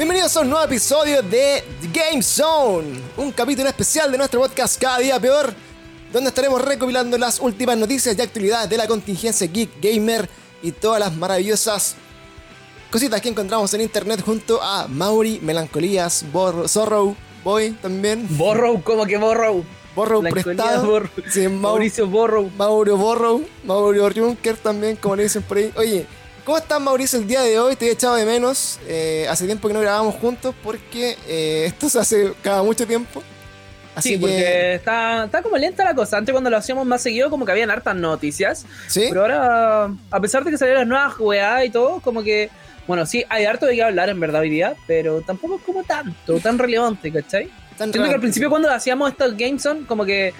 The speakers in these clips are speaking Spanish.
Bienvenidos a un nuevo episodio de The Game Zone, un capítulo especial de nuestro podcast Cada Día Peor, donde estaremos recopilando las últimas noticias y actualidades de la contingencia geek gamer y todas las maravillosas cositas que encontramos en internet junto a Mauri, Melancolías, Borro, Zorro, Boy también. Borrow, ¿cómo que Borrow? Borrow prestado. Borrow. Sí, Mau- Mauricio Borrow. Mauro Borrow, Mauro Junker también, como le dicen por ahí. Oye, ¿cómo estás Mauricio el día de hoy? Te he echado de menos. Eh, hace tiempo que no grabamos juntos porque eh, esto se hace cada mucho tiempo. Así Sí, que, está, está como lenta la cosa. Antes cuando lo hacíamos más seguido como que habían hartas noticias. ¿sí? Pero ahora, a pesar de que salieron las nuevas weá y todo, como que... Bueno, sí, hay harto de qué hablar en verdad hoy día, pero tampoco es como tanto, tan relevante, ¿cachai? Tan Siento que al principio cuando hacíamos estos games son como que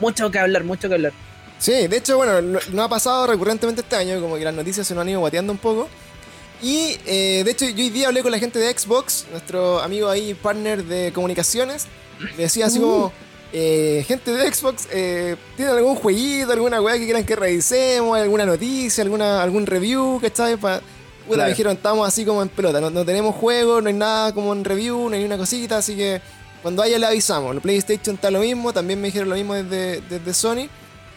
mucho que hablar, mucho que hablar. Sí, de hecho, bueno, no, no ha pasado recurrentemente este año, como que las noticias se nos han ido guateando un poco. Y eh, de hecho, yo hoy día hablé con la gente de Xbox, nuestro amigo ahí, partner de comunicaciones. Decía así como, eh, gente de Xbox, eh, ¿tienen algún jueguito, alguna weá que quieran que revisemos, alguna noticia, alguna, algún review, ¿cachai? Pa... Puta, Claro. me dijeron, estamos así como en pelota, no, no tenemos juego, no hay nada como en review, no hay una cosita, así que cuando haya le avisamos. El PlayStation está lo mismo, también me dijeron lo mismo desde, desde Sony.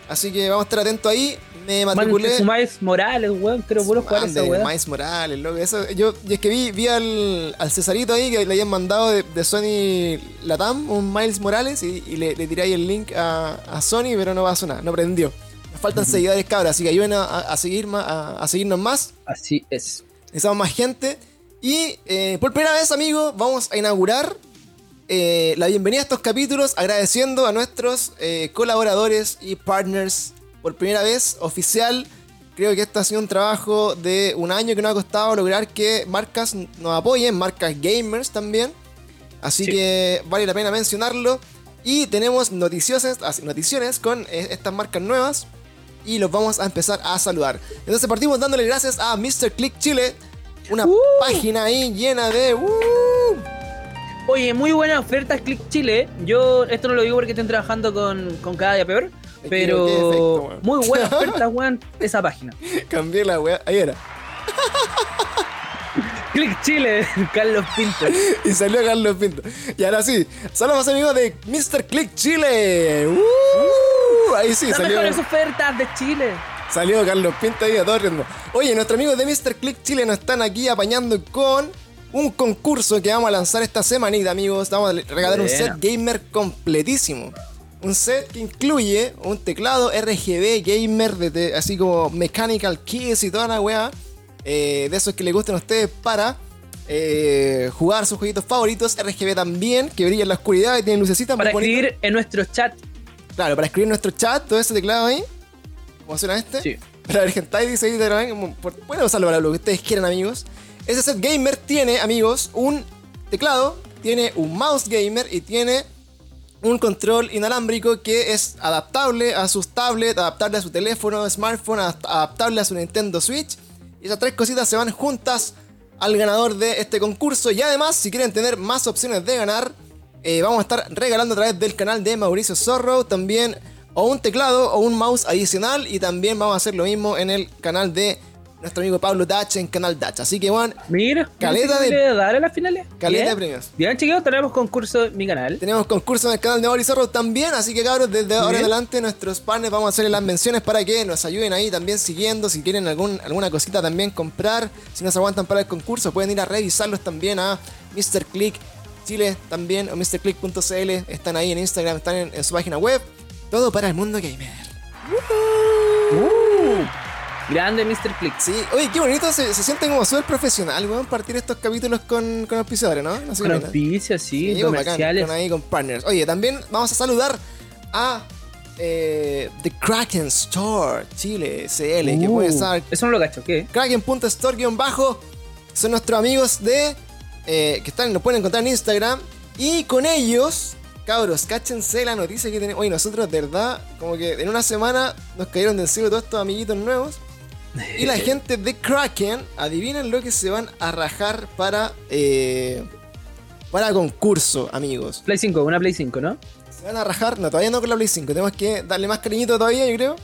Así que vamos a estar atentos ahí. Me matriculé. Miles Morales, weón, quiero puro jugar esa weá. Miles Morales, loco. Eso, yo, y es que vi, vi al, al Cesarito ahí que le habían mandado de, de Sony Latam un Miles Morales y, y le, le tiré ahí el link a, a Sony, pero no pasó nada, no prendió. Nos faltan seguidores, cabras, así que ayuden a, a- a seguir más, a, a seguirnos más. Así es. Necesitamos más gente. Y eh, por primera vez, amigos, vamos a inaugurar eh, la bienvenida a estos capítulos agradeciendo a nuestros eh, colaboradores y partners. Por primera vez, oficial. Creo que esto ha sido un trabajo de un año que nos ha costado lograr que marcas nos apoyen, marcas gamers también. Así Sí. que vale la pena mencionarlo. Y tenemos noticiosas, as- noticiones con eh, estas marcas nuevas. Y los vamos a empezar a saludar. Entonces partimos dándole gracias a Mr. Click Chile. Una Uh. página ahí llena de... uh, Oye, muy buenas ofertas Click Chile. Yo esto no lo digo porque estén trabajando con, con cada día peor. Pero muy buenas ofertas, weón, esa página. cambié la weá. Ahí era. Click Chile, Carlos Pinto. Y salió Carlos Pinto. Y ahora sí, saludos amigos de Mr. Click Chile. Uh, ahí sí, Las salió, mejores ofertas de Chile. salió Carlos Pinto ahí a todo ritmo. Oye, nuestros amigos de Mr. Click Chile nos están aquí apañando con un concurso que vamos a lanzar esta semanita, amigos. Vamos a regalar un set gamer completísimo. Un set que incluye un teclado RGB gamer, de así como Mechanical Keys y toda la weá. eh, de esos que les gusten a ustedes para eh, jugar sus jueguitos favoritos. RGB también, que brilla en la oscuridad y tiene lucecitas Para muy bonitas. escribir en nuestro chat. Claro, para escribir en nuestro chat, todo ese teclado ahí. ¿Cómo suena este? Sí. Para ver hentai dice ahí Pueden usarlo para lo que ustedes quieran, amigos. Ese set gamer tiene, amigos, un teclado, tiene un mouse gamer y tiene un control inalámbrico que es adaptable a sus tablets, adaptable a su teléfono, smartphone, adap- adaptable a su Nintendo Switch. Y esas tres cositas se van juntas al ganador de este concurso. Y además, si quieren tener más opciones de ganar, eh, vamos a estar regalando a través del canal de Mauricio Zorro también o un teclado o un mouse adicional. Y también vamos a hacer lo mismo en el canal de nuestro amigo Pablo Dach en Canal Dach. Así que, bueno, Mira, Caleta ¿no sé de- dar a las finales? caleta de premios. Bien, chiquillos, tenemos concurso en mi canal. Tenemos concurso en el canal de Mauricio Zorro también, así que cabros, desde ahora en adelante nuestros partners vamos a hacerles las menciones para que nos ayuden ahí también siguiendo, si quieren algún, alguna cosita también comprar, si no se aguantan para el concurso pueden ir a revisarlos también a Mr. Click Chile también o MrClick.cl, están ahí en Instagram, están en, en su página web, todo para el mundo gamer. Uh, grande Mr. Click. Sí, oye, qué bonito, se, se siente como súper profesional, weón, partir estos capítulos con, con auspiciadores, ¿no? No sé Con auspicios, sí, Sí, comerciales. con ahí con partners. Oye, también vamos a saludar a eh, The Kraken Store Chile CL, que Uh, puede estar Eso no lo cacho, ¿qué? kraken.store-bajo. Son nuestros amigos de eh, que están, nos pueden encontrar en Instagram. Y con ellos, cabros, cáchense la noticia que tenemos. Oye, nosotros de verdad, como que en una semana nos cayeron del cielo todos estos amiguitos nuevos. Y la gente de Kraken, adivinen lo que se van a rajar para eh, para concurso, amigos. Play 5, una Play 5, ¿no? Se van a rajar, no, todavía no con la Play 5, tenemos que darle más cariñito todavía, yo creo.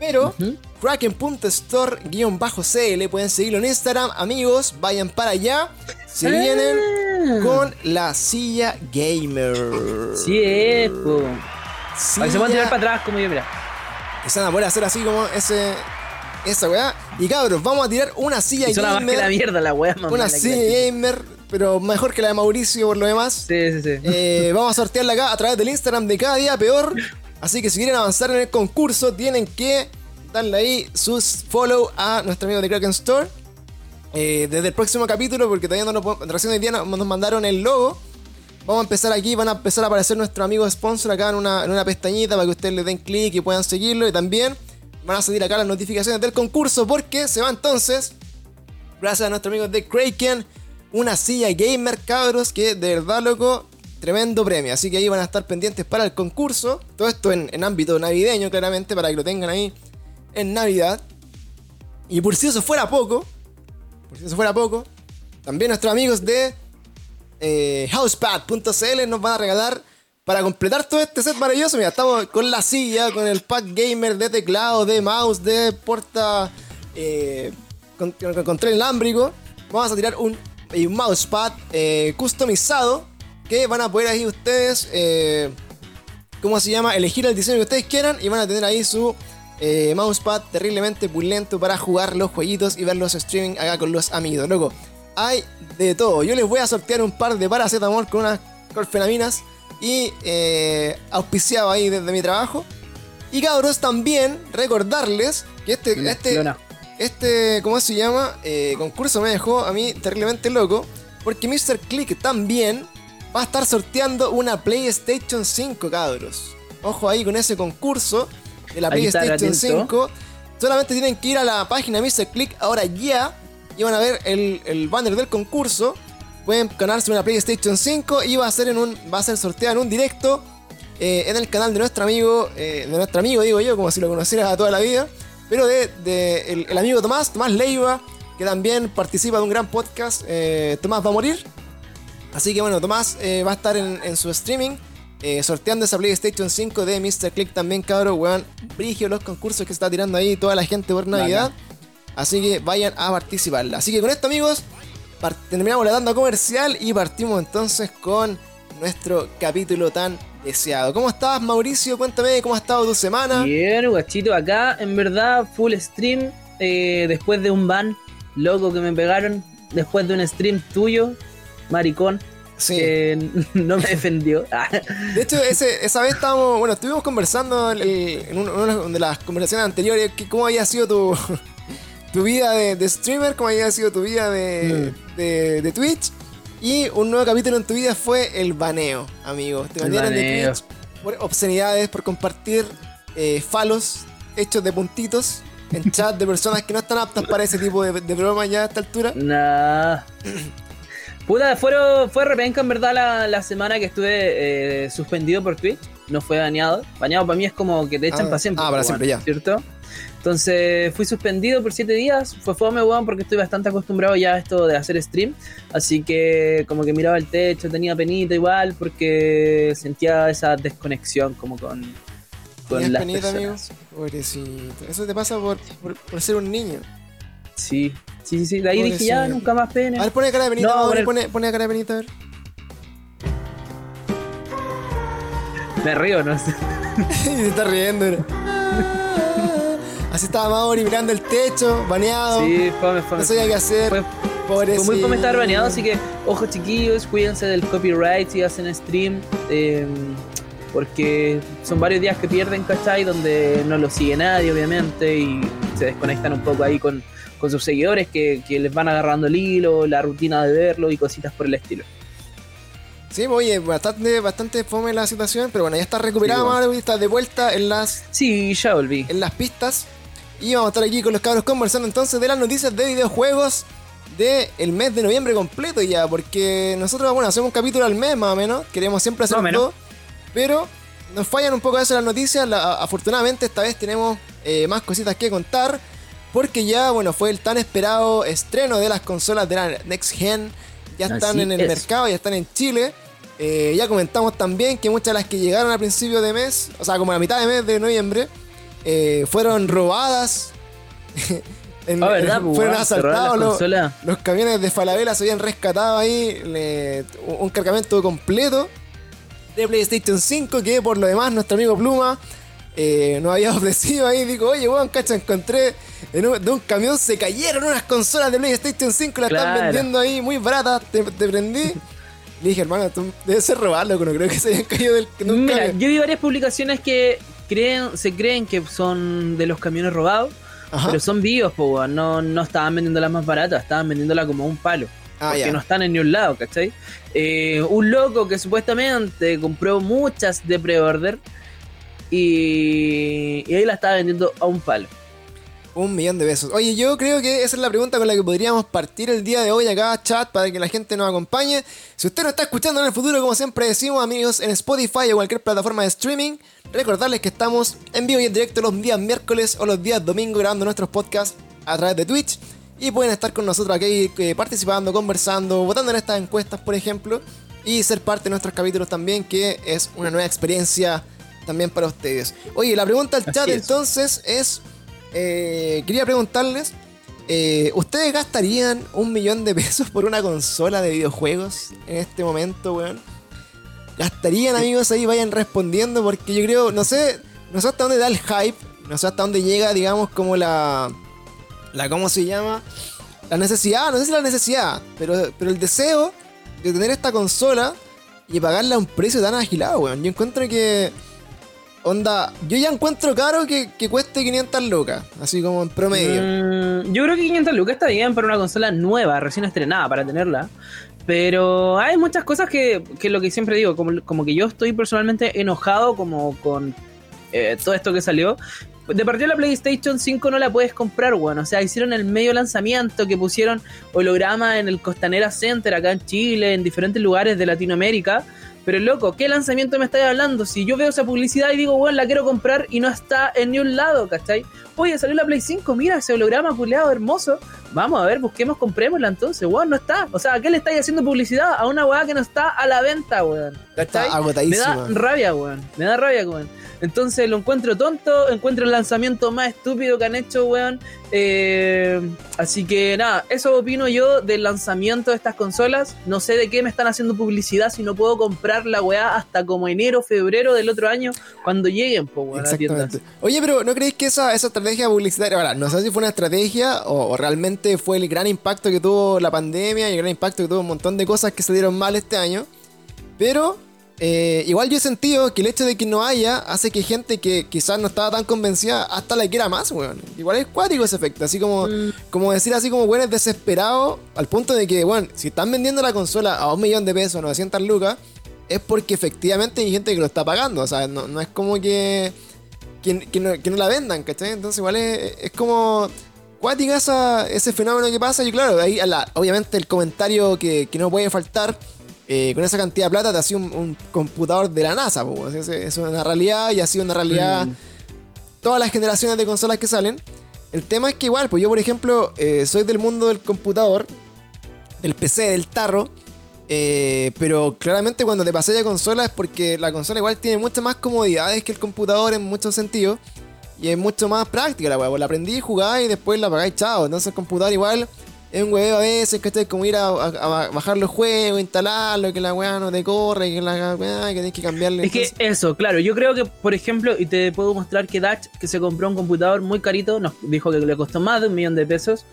Pero Ujú. Kraken.store-cl pueden seguirlo en Instagram, amigos, vayan para allá. Se Ah. vienen con la silla gamer. Sí es, po. Para que se puedan tirar para atrás como yo, mira. Van a poder hacer así como ese. Esa weá. Y cabros, vamos a tirar una silla Y suena más que la gamer. mierda la weá, mamá. Una la silla gamer, pero mejor que la de Mauricio por lo demás. Sí, sí, sí. Eh, vamos a sortearla acá a través del Instagram de cada día peor. Así que si quieren avanzar en el concurso, tienen que darle ahí sus follow a nuestro amigo de Kraken Store. Eh, desde el próximo capítulo, porque todavía no lo podemos- recién hoy día nos, nos mandaron el logo. Vamos a empezar aquí, van a empezar a aparecer nuestro amigo sponsor acá en una, en una pestañita para que ustedes le den clic y puedan seguirlo. Y también van a salir acá las notificaciones del concurso porque se va entonces gracias a nuestro amigo de Kraken, una silla gamer, cabros, que de verdad, loco, tremendo premio. Así que ahí van a estar pendientes para el concurso. Todo esto en, en ámbito navideño, claramente, para que lo tengan ahí en Navidad. Y por si eso fuera poco, por si eso fuera poco, también nuestros amigos de eh, housepad.cl nos van a regalar para completar todo este set maravilloso. Mira, estamos con la silla, con el pad gamer de teclado, de mouse, de porta eh, con, con control inalámbrico. Vamos a tirar un, un mousepad eh, customizado que van a poder ahí ustedes, eh, ¿cómo se llama? Elegir el diseño que ustedes quieran y van a tener ahí su eh, mousepad terriblemente pulento para jugar los jueguitos y ver los streaming acá con los amigos. Loco, hay de todo. Yo les voy a sortear un par de paracetamol con unas corfenaminas y eh, auspiciado ahí desde mi trabajo. Y cabros, también recordarles que este, este, Lona. este, ¿cómo se llama? Eh, concurso me dejó a mí terriblemente loco. Porque Mr. Click también va a estar sorteando una PlayStation 5, cabros. Ojo ahí con ese concurso de la PlayStation atento. 5. Solamente tienen que ir a la página Mr. Click ahora ya. Y van a ver el, el banner del concurso. Pueden ganarse una PlayStation 5 y va a ser en un. va a ser sorteada en un directo. eh, en el canal de nuestro amigo. eh, de nuestro amigo, digo yo, como si lo conociera toda la vida. Pero de, de el, el amigo Tomás, Tomás Leiva, que también participa de un gran podcast. eh, Tomás va a morir. Así que bueno, Tomás va a estar en, en su streaming. sorteando esa PlayStation 5 de Mr. Click también, cabros, weón. Brigio los concursos que está tirando ahí toda la gente por Navidad. Así que vayan a participarla. Así que con esto, amigos, terminamos la tanda comercial y partimos entonces con nuestro capítulo tan deseado. ¿Cómo estás, Mauricio? Cuéntame cómo ha estado tu semana. Bien, guachito, acá en verdad full stream eh, después de un ban loco que me pegaron, después de un stream tuyo, maricón, Sí. que no me defendió. De hecho, ese- esa vez estábamos, bueno, estuvimos conversando en, en un- una de las conversaciones anteriores, que cómo había sido tu, tu vida de, de streamer, cómo había sido tu vida de, Mm. de, de Twitch. Y un nuevo capítulo en tu vida fue el baneo, amigo. Te banearon de. Twitch por obscenidades, por compartir eh, falos hechos de puntitos en chat de personas que no están aptas para ese tipo de, de bromas ya a esta altura. nah. Puta, fueron, fue repenca en verdad la, la semana que estuve eh, suspendido por Twitch. No fue baneado. Baneado para mí es como que te echan Ah, para siempre. ah, para pues, siempre, ya. ¿Cierto? Entonces fui suspendido por 7 días. Fue fome, weón, porque estoy bastante acostumbrado ya a esto de hacer stream. Así que como que miraba el techo, tenía penita igual, porque sentía esa desconexión como con, con ¿Tenías las penita, amigo? personas. Pobrecito. Eso te pasa por, por, por ser un niño. Sí, sí, sí, sí. De ahí dije ya, Pobrecito. nunca más pena. A ver, pone cara de penita, No, poner- pone, pone cara de penita, a ver. Me río, ¿no? se está riendo. Así estaba Mauri mirando el techo, baneado. Sí, fome, fome. no sabía qué hacer. Fue, Pobrecito. Fue muy fome estar baneado, así que, ojo chiquillos, cuídense del copyright si hacen stream, eh, porque son varios días que pierden, ¿cachai? Donde no lo sigue nadie, obviamente, y se desconectan un poco ahí con, con sus seguidores que, que les van agarrando el hilo, la rutina de verlo y cositas por el estilo. Sí, oye, bastante, bastante fome la situación, pero bueno, ya está recuperada, Sí, bueno. Mauri, está de vuelta en las, Sí, ya volví. en las pistas. Y vamos a estar aquí con los cabros conversando entonces de las noticias de videojuegos del mes de noviembre completo ya, porque nosotros, bueno, hacemos un capítulo al mes más o menos, queremos siempre hacer Más o menos. todo, pero nos fallan un poco veces las noticias, la- afortunadamente esta vez tenemos eh, más cositas que contar, porque ya, bueno, fue el tan esperado estreno de las consolas de la Next Gen, ya están Así en el es. mercado, ya están en Chile. Eh, ya comentamos también que muchas de las que llegaron a principio de mes, o sea, como a la mitad de mes de noviembre, eh, fueron robadas. En- Ah, ¿verdad, fueron asaltados los, camiones de Falabella se habían rescatado ahí le- un cargamento completo de PlayStation 5 que por lo demás nuestro amigo Pluma eh, nos había ofrecido ahí dijo oye weón cacha encontré en un- de un camión se cayeron unas consolas de PlayStation 5 las están vendiendo ahí muy baratas te, te prendí le dije hermano tú debes ser robarlo no creo que se hayan caído del de un Mira, camión". yo vi varias publicaciones que creen, se creen que son de los camiones robados, Ajá. pero son vivos, po, no, no estaban vendiéndolas más baratas, estaban vendiéndolas como un palo. Ah, porque no están en ni un lado, ¿cachai? Eh, un loco que supuestamente compró muchas de pre-order y, y ahí la estaba vendiendo a un palo. Un millón de pesos. Oye, yo creo que esa es la pregunta con la que podríamos partir el día de hoy acá, chat, para que la gente nos acompañe. Si usted nos está escuchando en el futuro, como siempre decimos, amigos, en Spotify o cualquier plataforma de streaming, recordarles que estamos en vivo y en directo los días miércoles o los días domingo grabando nuestros podcasts a través de Twitch. Y pueden estar con nosotros aquí eh, participando, conversando, votando en estas encuestas, por ejemplo, y ser parte de nuestros capítulos también, que es una nueva experiencia también para ustedes. Oye, la pregunta al chat es. entonces es, eh, quería preguntarles, eh, ¿ustedes gastarían un millón de pesos por una consola de videojuegos en este momento, weón? ¿Gastarían, amigos? Ahí vayan respondiendo porque yo creo, no sé, no sé hasta dónde da el hype, no sé hasta dónde llega, digamos, como la... la ¿Cómo se llama? La necesidad, no sé si la necesidad, pero, pero el deseo de tener esta consola y pagarla a un precio tan agilado, weón. Yo encuentro que... Onda, yo ya encuentro caro que, que cueste 500 lucas, así como en promedio. Mm, yo creo que 500 lucas está bien para una consola nueva, recién estrenada, para tenerla. Pero hay muchas cosas que, que lo que siempre digo, como, como que yo estoy personalmente enojado como con eh, todo esto que salió. De partida la PlayStation 5 no la puedes comprar, bueno. O sea, hicieron el medio lanzamiento que pusieron holograma en el Costanera Center acá en Chile, en diferentes lugares de Latinoamérica. Pero loco, ¿qué lanzamiento me estáis hablando? Si yo veo esa publicidad y digo, bueno, la quiero comprar y no está en ni un lado, ¿cachai? Oye, salió la Play 5, mira ese holograma culeado hermoso. Vamos a ver, busquemos, comprémosla entonces, weón, no está. O sea, ¿a qué le estáis haciendo publicidad? A una weá que no está a la venta, weón. ¿Cachai? Está Me da rabia, weón. Me da rabia, weón. Entonces lo encuentro tonto, encuentro el lanzamiento más estúpido que han hecho, weón. Eh, así que nada, eso opino yo del lanzamiento de estas consolas. No sé de qué me están haciendo publicidad si no puedo comprar la weá hasta como enero, febrero del otro año, cuando lleguen, pues, weón. Exactamente. Oye, pero ¿no creéis que esa, esa estrategia publicitaria, ahora, no sé si fue una estrategia o, o realmente fue el gran impacto que tuvo la pandemia y el gran impacto que tuvo un montón de cosas que se dieron mal este año? Pero eh, igual yo he sentido que el hecho de que no haya hace que gente que quizás no estaba tan convencida hasta la quiera más, weón. Igual es cuático ese efecto, así como, Mm. como decir así como, weón, es desesperado al punto de que, bueno, si están vendiendo la consola a un millón de pesos, 900 lucas, es porque efectivamente hay gente que lo está pagando, o sea, no, no es como que que, que no, que no la vendan, ¿cachai? Entonces igual es, es como cuática esa, ese fenómeno que pasa y claro, ahí a la- obviamente el comentario que, que no puede faltar, eh, con esa cantidad de plata te hacía un, un computador de la NASA, po, es, es una realidad y ha sido una realidad Mm. todas las generaciones de consolas que salen. El tema es que igual, pues yo por ejemplo eh, soy del mundo del computador, del PC, del tarro. eh, pero claramente cuando te pasé a consola es porque la consola igual tiene muchas más comodidades que el computador en muchos sentidos. Y es mucho más práctica la weá. pues La aprendí, jugáis y después la apagáis, chao. Entonces el computador igual es un hueveo a veces, que como ir a, a- a bajar los juegos, instalarlo, que la weá no te corre, que la weá, que tienes que cambiarle. Es que eso, claro, yo creo que, por ejemplo, y te puedo mostrar que Dutch, que se compró un computador muy carito, nos dijo que le costó más de un millón de pesos.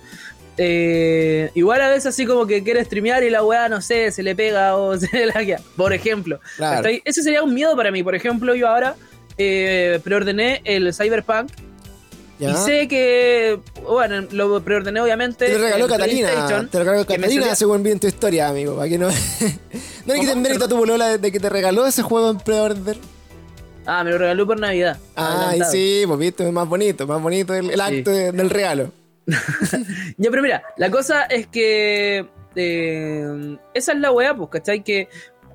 eh, igual a veces así como que quiere streamear y la weá, no sé, se le pega o se le laquea, por ejemplo. Claro. Ese sería un miedo para mí. Por ejemplo, yo ahora eh, preordené el Cyberpunk ¿ya? y sé que, bueno, lo preordené obviamente. Te lo regaló Catalina. Te lo regaló que Catalina según vi en tu historia, amigo. Para que no. no le quiten ¿Cómo? mérito a tu bolola de que te regaló ese juego en pre-order. Ah, me lo regaló por Navidad. Ah, adelantado. sí, pues viste, es más bonito, más bonito el, el Sí. acto de- del regalo. Ya, pero mira, la cosa es que eh, esa es la weá, pues, ¿cachai? Que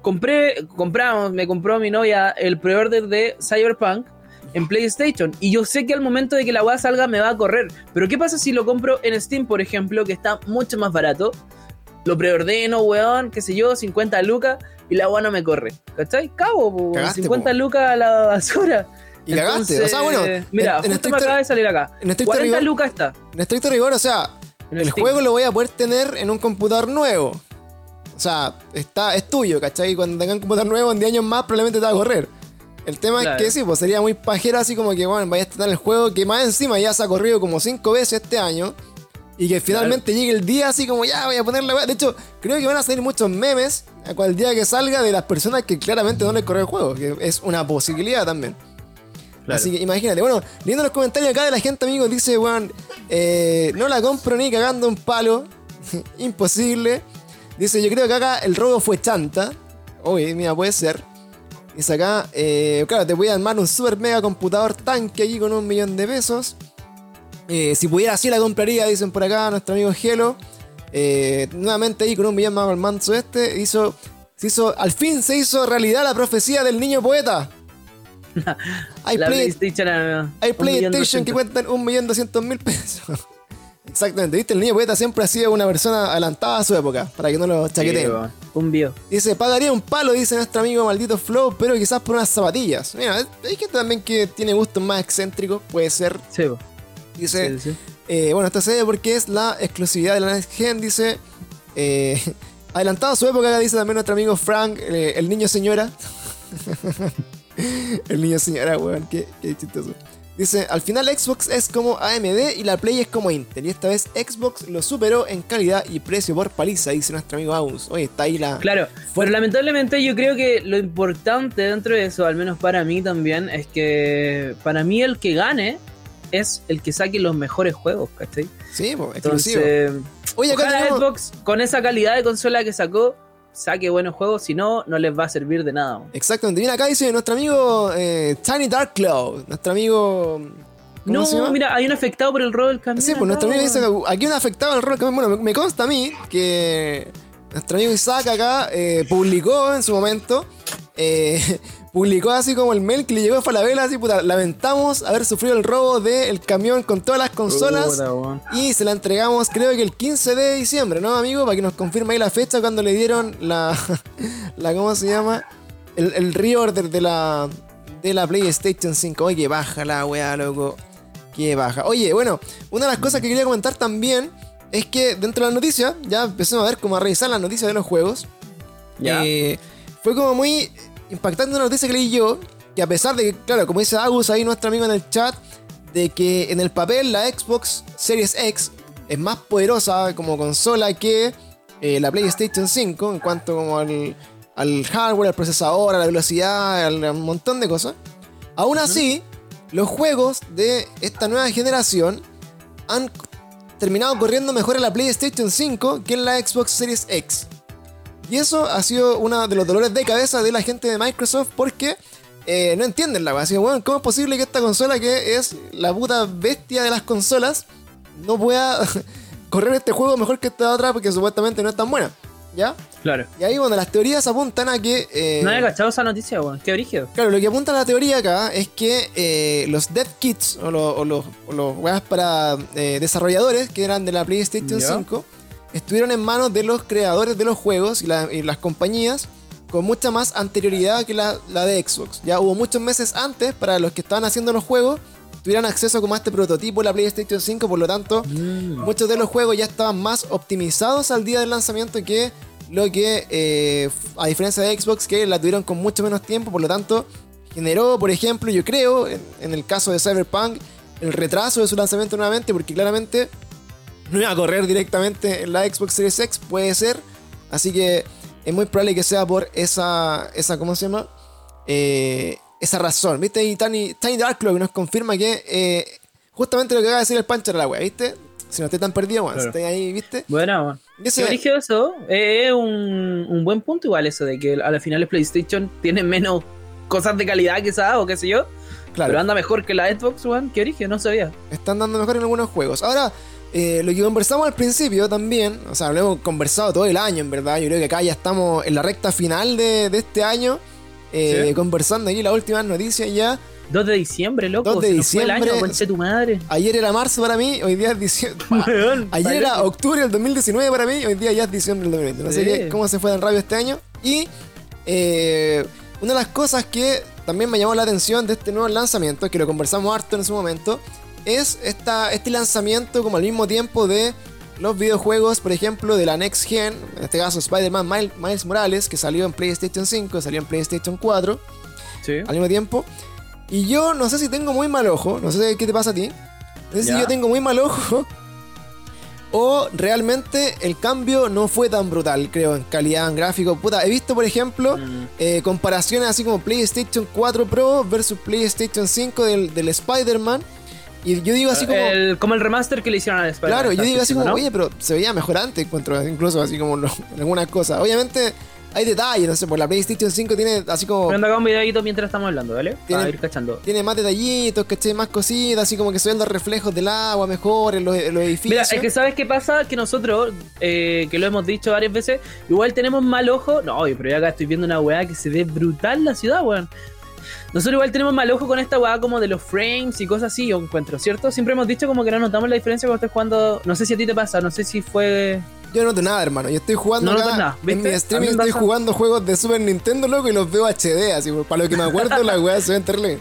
compré, compramos, me compró mi novia el pre-order de Cyberpunk en PlayStation y yo sé que al momento de que la weá salga me va a correr. Pero ¿qué pasa si lo compro en Steam, por ejemplo, que está mucho más barato? Lo preordeno, weón, qué sé yo, 50 lucas y la weá no me corre. ¿Cachai? Cabo, po, Cagaste, 50 po. lucas a la basura. Y cagaste. O sea, bueno. Mira, en, en justo me acaba de salir acá. en estricto 40 rigor- lucas está. en estricto rigor, o sea, en el juego lo voy a poder tener en un computador nuevo. O sea, está, es tuyo, ¿cachai? Cuando tengan un computador nuevo en 10 años más, probablemente te va a correr. El tema Claro. es que sí, pues sería muy pajero así como que, bueno, vayas a tener el juego que más encima ya se ha corrido como 5 veces este año. Y que finalmente llegue el día así como ya voy a ponerle. De hecho, creo que van a salir muchos memes a cual día que salga de las personas que claramente no les corrió el juego. Que es una posibilidad también. Claro. Así que imagínate, bueno, leyendo los comentarios acá de la gente, amigos, dice, weón, eh, no la compro ni cagando un palo. Imposible. Dice, yo creo que acá el robo fue chanta. Uy, mira, puede ser. Dice acá, eh, claro, te voy a armar un super mega computador tanque aquí con un millón de pesos. Eh, si pudiera así la compraría, dicen por acá nuestro amigo Gelo. Eh, nuevamente ahí con un millón más al manso este. Hizo, se hizo, al fin se hizo realidad la profecía del niño poeta. Hay La play- PlayStation. hay un millón PlayStation que doscientos. cuentan 1.200.000 pesos. Exactamente, ¿viste? El niño poeta siempre ha sido una persona adelantada a su época, para que no lo Sí, weón. Un bio. Dice, pagaría un palo, dice nuestro amigo maldito Flow, pero quizás por unas zapatillas. Mira, hay gente también que tiene gustos más excéntricos, puede ser. Sí. Dice, sí, sí. eh, bueno, esto se debe porque es la exclusividad de la Next Gen, dice. eh, adelantado a su época, dice también nuestro amigo Frank, eh, el niño señora. el niño señora, weón, qué, qué chistoso. Dice, al final Xbox es como AMD y la Play es como Intel. Y esta vez Xbox lo superó en calidad y precio por paliza, dice nuestro amigo Aus. Oye, está ahí la... Claro, pero lamentablemente yo creo que lo importante dentro de eso, al menos para mí también, es que para mí el que gane es el que saque los mejores juegos, ¿cachai? Sí, pues, exclusivo. Entonces, Oye, acá ojalá tenemos- Xbox con esa calidad de consola que sacó saque buenos juegos, si no, no les va a servir de nada. Exactamente. Mira, acá dice nuestro amigo eh, Tiny Dark Cloud. Nuestro amigo... ¿cómo No, mira, hay un afectado por el robo del camión. Sí, pues nuestro amigo dice aquí un afectado al rol. que- Bueno, me- me consta a mí que nuestro amigo Isaac acá eh, publicó en su momento. eh, publicó así como el mail que le llegó a Falabella. Así, puta, lamentamos haber sufrido el robo del camión con todas las consolas. Puta. Y se la entregamos, creo que el 15 de diciembre, ¿no, amigo? Para que nos confirme ahí la fecha cuando le dieron la. la ¿Cómo se llama? El, el reorder de la. De la PlayStation 5. Oye, baja la weá, loco. Que baja. Oye, bueno, una de las cosas que quería comentar también es que dentro de las noticias, ya empecemos a ver cómo a revisar las noticias de los juegos. Ya. Eh, fue como muy impactante una noticia que leí yo, que a pesar de que, claro, como dice Agus ahí nuestro amigo en el chat, de que en el papel la Xbox Series X es más poderosa como consola que eh, la PlayStation 5 en cuanto como al, al hardware, al procesador, a la velocidad, al- a un montón de cosas. Aún así, los juegos de esta nueva generación han terminado corriendo mejor en la PlayStation 5 que en la Xbox Series X. Y eso ha sido uno de los dolores de cabeza de la gente de Microsoft porque eh, no entienden la que, bueno, ¿cómo es posible que esta consola, que es la puta bestia de las consolas, no pueda correr este juego mejor que esta otra porque supuestamente no es tan buena? ¿Ya? Claro. Y ahí, bueno, las teorías apuntan a que. eh, No había cachado esa noticia, weón. Qué origen. Claro, lo que apunta la teoría acá es que eh, los dev kits o, lo- o los, o los weas para eh, desarrolladores que eran de la PlayStation Ya. 5 estuvieron en manos de los creadores de los juegos y, la- y las compañías con mucha más anterioridad que la, la de Xbox. Ya hubo muchos meses antes para los que estaban haciendo los juegos tuvieran acceso como a este prototipo de la PlayStation 5, por lo tanto muchos de los juegos ya estaban más optimizados al día del lanzamiento que lo que, eh, a diferencia de Xbox, que la tuvieron con mucho menos tiempo, por lo tanto, generó, por ejemplo, yo creo, en, en el caso de Cyberpunk, el retraso de su lanzamiento nuevamente, porque claramente no iba a correr directamente en la Xbox Series X, puede ser, así que es muy probable que sea por esa, esa ¿cómo se llama? Eh, esa razón, ¿viste? Y Tiny, Tiny Darklow nos confirma que eh, justamente lo que acaba de decir el Pancho era la wea, ¿viste? Si no esté tan perdido, bueno, Claro. si ahí, ¿viste? Bueno, weón. Y ese- ¿Qué origen eso? Eh, Es un, un buen punto igual eso de que a la final el PlayStation tiene menos cosas de calidad quizás o qué sé yo. claro. Pero anda mejor que la Xbox One. ¿Qué origen? No sabía. están dando mejor en algunos juegos. Ahora, eh, lo que conversamos al principio también, o sea, lo hemos conversado todo el año, en verdad. Yo creo que acá ya estamos en la recta final de, de este año, eh, Sí. conversando aquí las últimas noticias ya. 2 de diciembre, loco. 2 de se nos fue el diciembre. año, tu madre. Ayer era marzo para mí, hoy día es diciembre. Weón, Ayer era loco. octubre del 2019 para mí, hoy día ya es diciembre del 2020. No sé qué- cómo se fue tan rápido este año. Y eh, una de las cosas que también me llamó la atención de este nuevo lanzamiento, que lo conversamos harto en su momento, es esta, este lanzamiento como al mismo tiempo de los videojuegos, por ejemplo, de la Next Gen, en este caso Spider-Man Miles, Morales, que salió en PlayStation 5, salió en PlayStation 4, al mismo tiempo. Y yo no sé si tengo muy mal ojo, no sé qué te pasa a ti. No sé si yo tengo muy mal ojo. O realmente el cambio no fue tan brutal, creo, en calidad, en gráfico. Puta, he visto, por ejemplo, mm. eh, comparaciones así como PlayStation 4 Pro versus PlayStation 5 del, del Spider-Man. Y yo digo así como. como el remaster que le hicieron al Spider-Man. Claro, yo digo así como, oye, pero se veía mejor antes, encuentro, incluso así como algunas cosas. Obviamente hay detalles, no sé, por la PlayStation 5 tiene así como. Prendo acá un videito mientras estamos hablando, ¿vale? Tiene, ir cachando. Tiene más detallitos, ¿cachai? Más cositas, así como que se ven los reflejos del agua mejor en los, edificios. Mira, es que ¿sabes qué pasa? Que nosotros, eh, que lo hemos dicho varias veces, igual tenemos mal ojo. No, pero yo acá estoy viendo una weá que se ve brutal la ciudad, weón. Nosotros igual tenemos mal ojo con esta weá como de los frames y cosas así, yo encuentro, ¿cierto? Siempre hemos dicho como que no notamos la diferencia cuando estás jugando. No sé si a ti te pasa, no sé si fue. Yo no noto nada, hermano. Yo estoy jugando. No nada. En mi streaming estoy jugando juegos de Super Nintendo, loco, y los veo HD, así. Para lo que me acuerdo, la weá se ven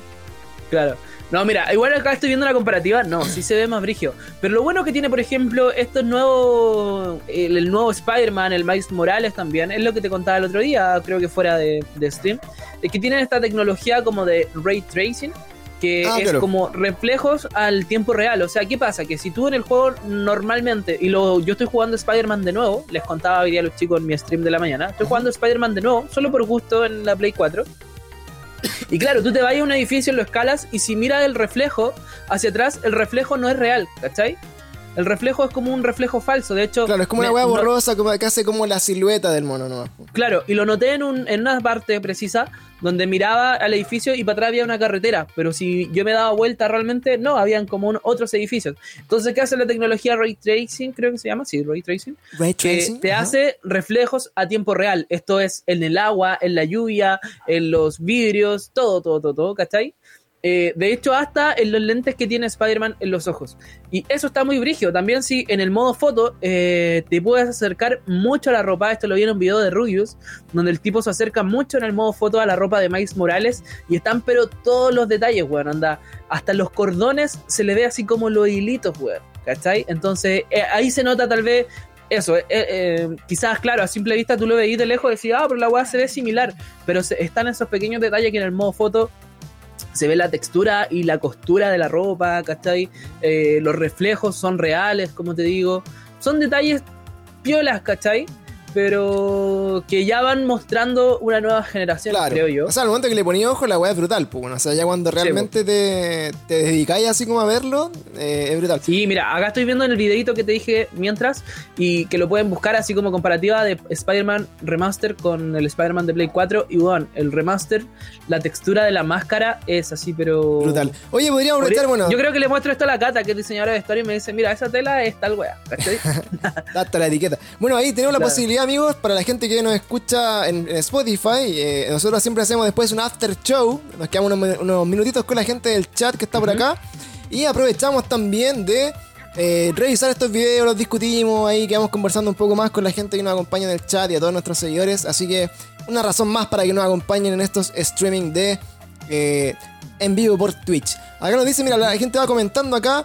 Claro. No, mira, igual acá estoy viendo la comparativa, no, sí se ve más brigio. Pero lo bueno que tiene, por ejemplo, estos nuevos. El, el nuevo Spider-Man, el Miles Morales también, es lo que te contaba el otro día, creo que fuera de, de stream. Es que tienen esta tecnología como de ray tracing, que ah, es como reflejos al tiempo real. O sea, ¿qué pasa? Que si tú en el juego normalmente, y lo, yo estoy jugando Spider-Man de nuevo, les contaba hoy día a los chicos en mi stream de la mañana, estoy jugando Spider-Man de nuevo, solo por gusto en la Play 4. Y claro, tú te vas a un edificio, lo escalas y si miras el reflejo hacia atrás, el reflejo no es real, ¿cachai? El reflejo es como un reflejo falso, de hecho... Claro, es como una hueá borrosa como que hace como la silueta del mono, ¿no? Claro, y lo noté en, un, en una parte precisa donde miraba al edificio y para atrás había una carretera, pero si yo me daba vuelta realmente, no, habían como otros edificios. Entonces, ¿qué hace la tecnología Ray Tracing? Creo que se llama, sí, Ray Tracing. Ray Tracing. Que te hace reflejos a tiempo real. Esto es en el agua, en la lluvia, en los vidrios, todo, todo, todo, todo, ¿cachai? Eh, de hecho, hasta en los lentes que tiene Spider-Man en los ojos. Y eso está muy brígido. También si en el modo foto eh, te puedes acercar mucho a la ropa. Esto lo vi en un video de Rubius, donde el tipo se acerca mucho en el modo foto a la ropa de Miles Morales. Y están pero todos los detalles, weón. Anda, hasta los cordones se le ve así como los hilitos, weón. ¿Cachai? Entonces eh, ahí se nota tal vez eso, quizás, claro, a simple vista tú lo veís de lejos y decís, ah, pero la weá se ve similar, pero están esos pequeños detalles que en el modo foto se ve la textura y la costura de la ropa, ¿cachai? Eh, los reflejos son reales, como te digo. Son detalles piolas, ¿cachai? Pero que ya van mostrando una nueva generación, creo yo. O sea, al momento que le ponía ojo, la weá es brutal, pues. O sea, ya cuando realmente te, te dedicáis así como a verlo, eh, es brutal. Sí, mira, acá estoy viendo en el videito que te dije mientras, y que lo pueden buscar así como comparativa de Spider-Man Remaster con el Spider-Man de Play 4. Y bueno, el remaster, la textura de la máscara es así, pero. Brutal. Oye, podríamos aprovechar, bueno. Yo creo que le muestro esto a la Cata, que es diseñadora de historia, y me dice, mira, esa tela es tal weá, Hasta la etiqueta. Bueno, ahí tenemos la posibilidad amigos, para la gente que nos escucha en, Spotify, eh, nosotros siempre hacemos después un after show. Nos quedamos unos, minutitos con la gente del chat que está por acá. Y aprovechamos también de eh, revisar estos videos, los discutimos, ahí quedamos conversando un poco más con la gente que nos acompaña en el chat y a todos nuestros seguidores. Así que una razón más para que nos acompañen en estos streaming de eh, en vivo por Twitch. Acá nos dice, mira, la gente va comentando acá.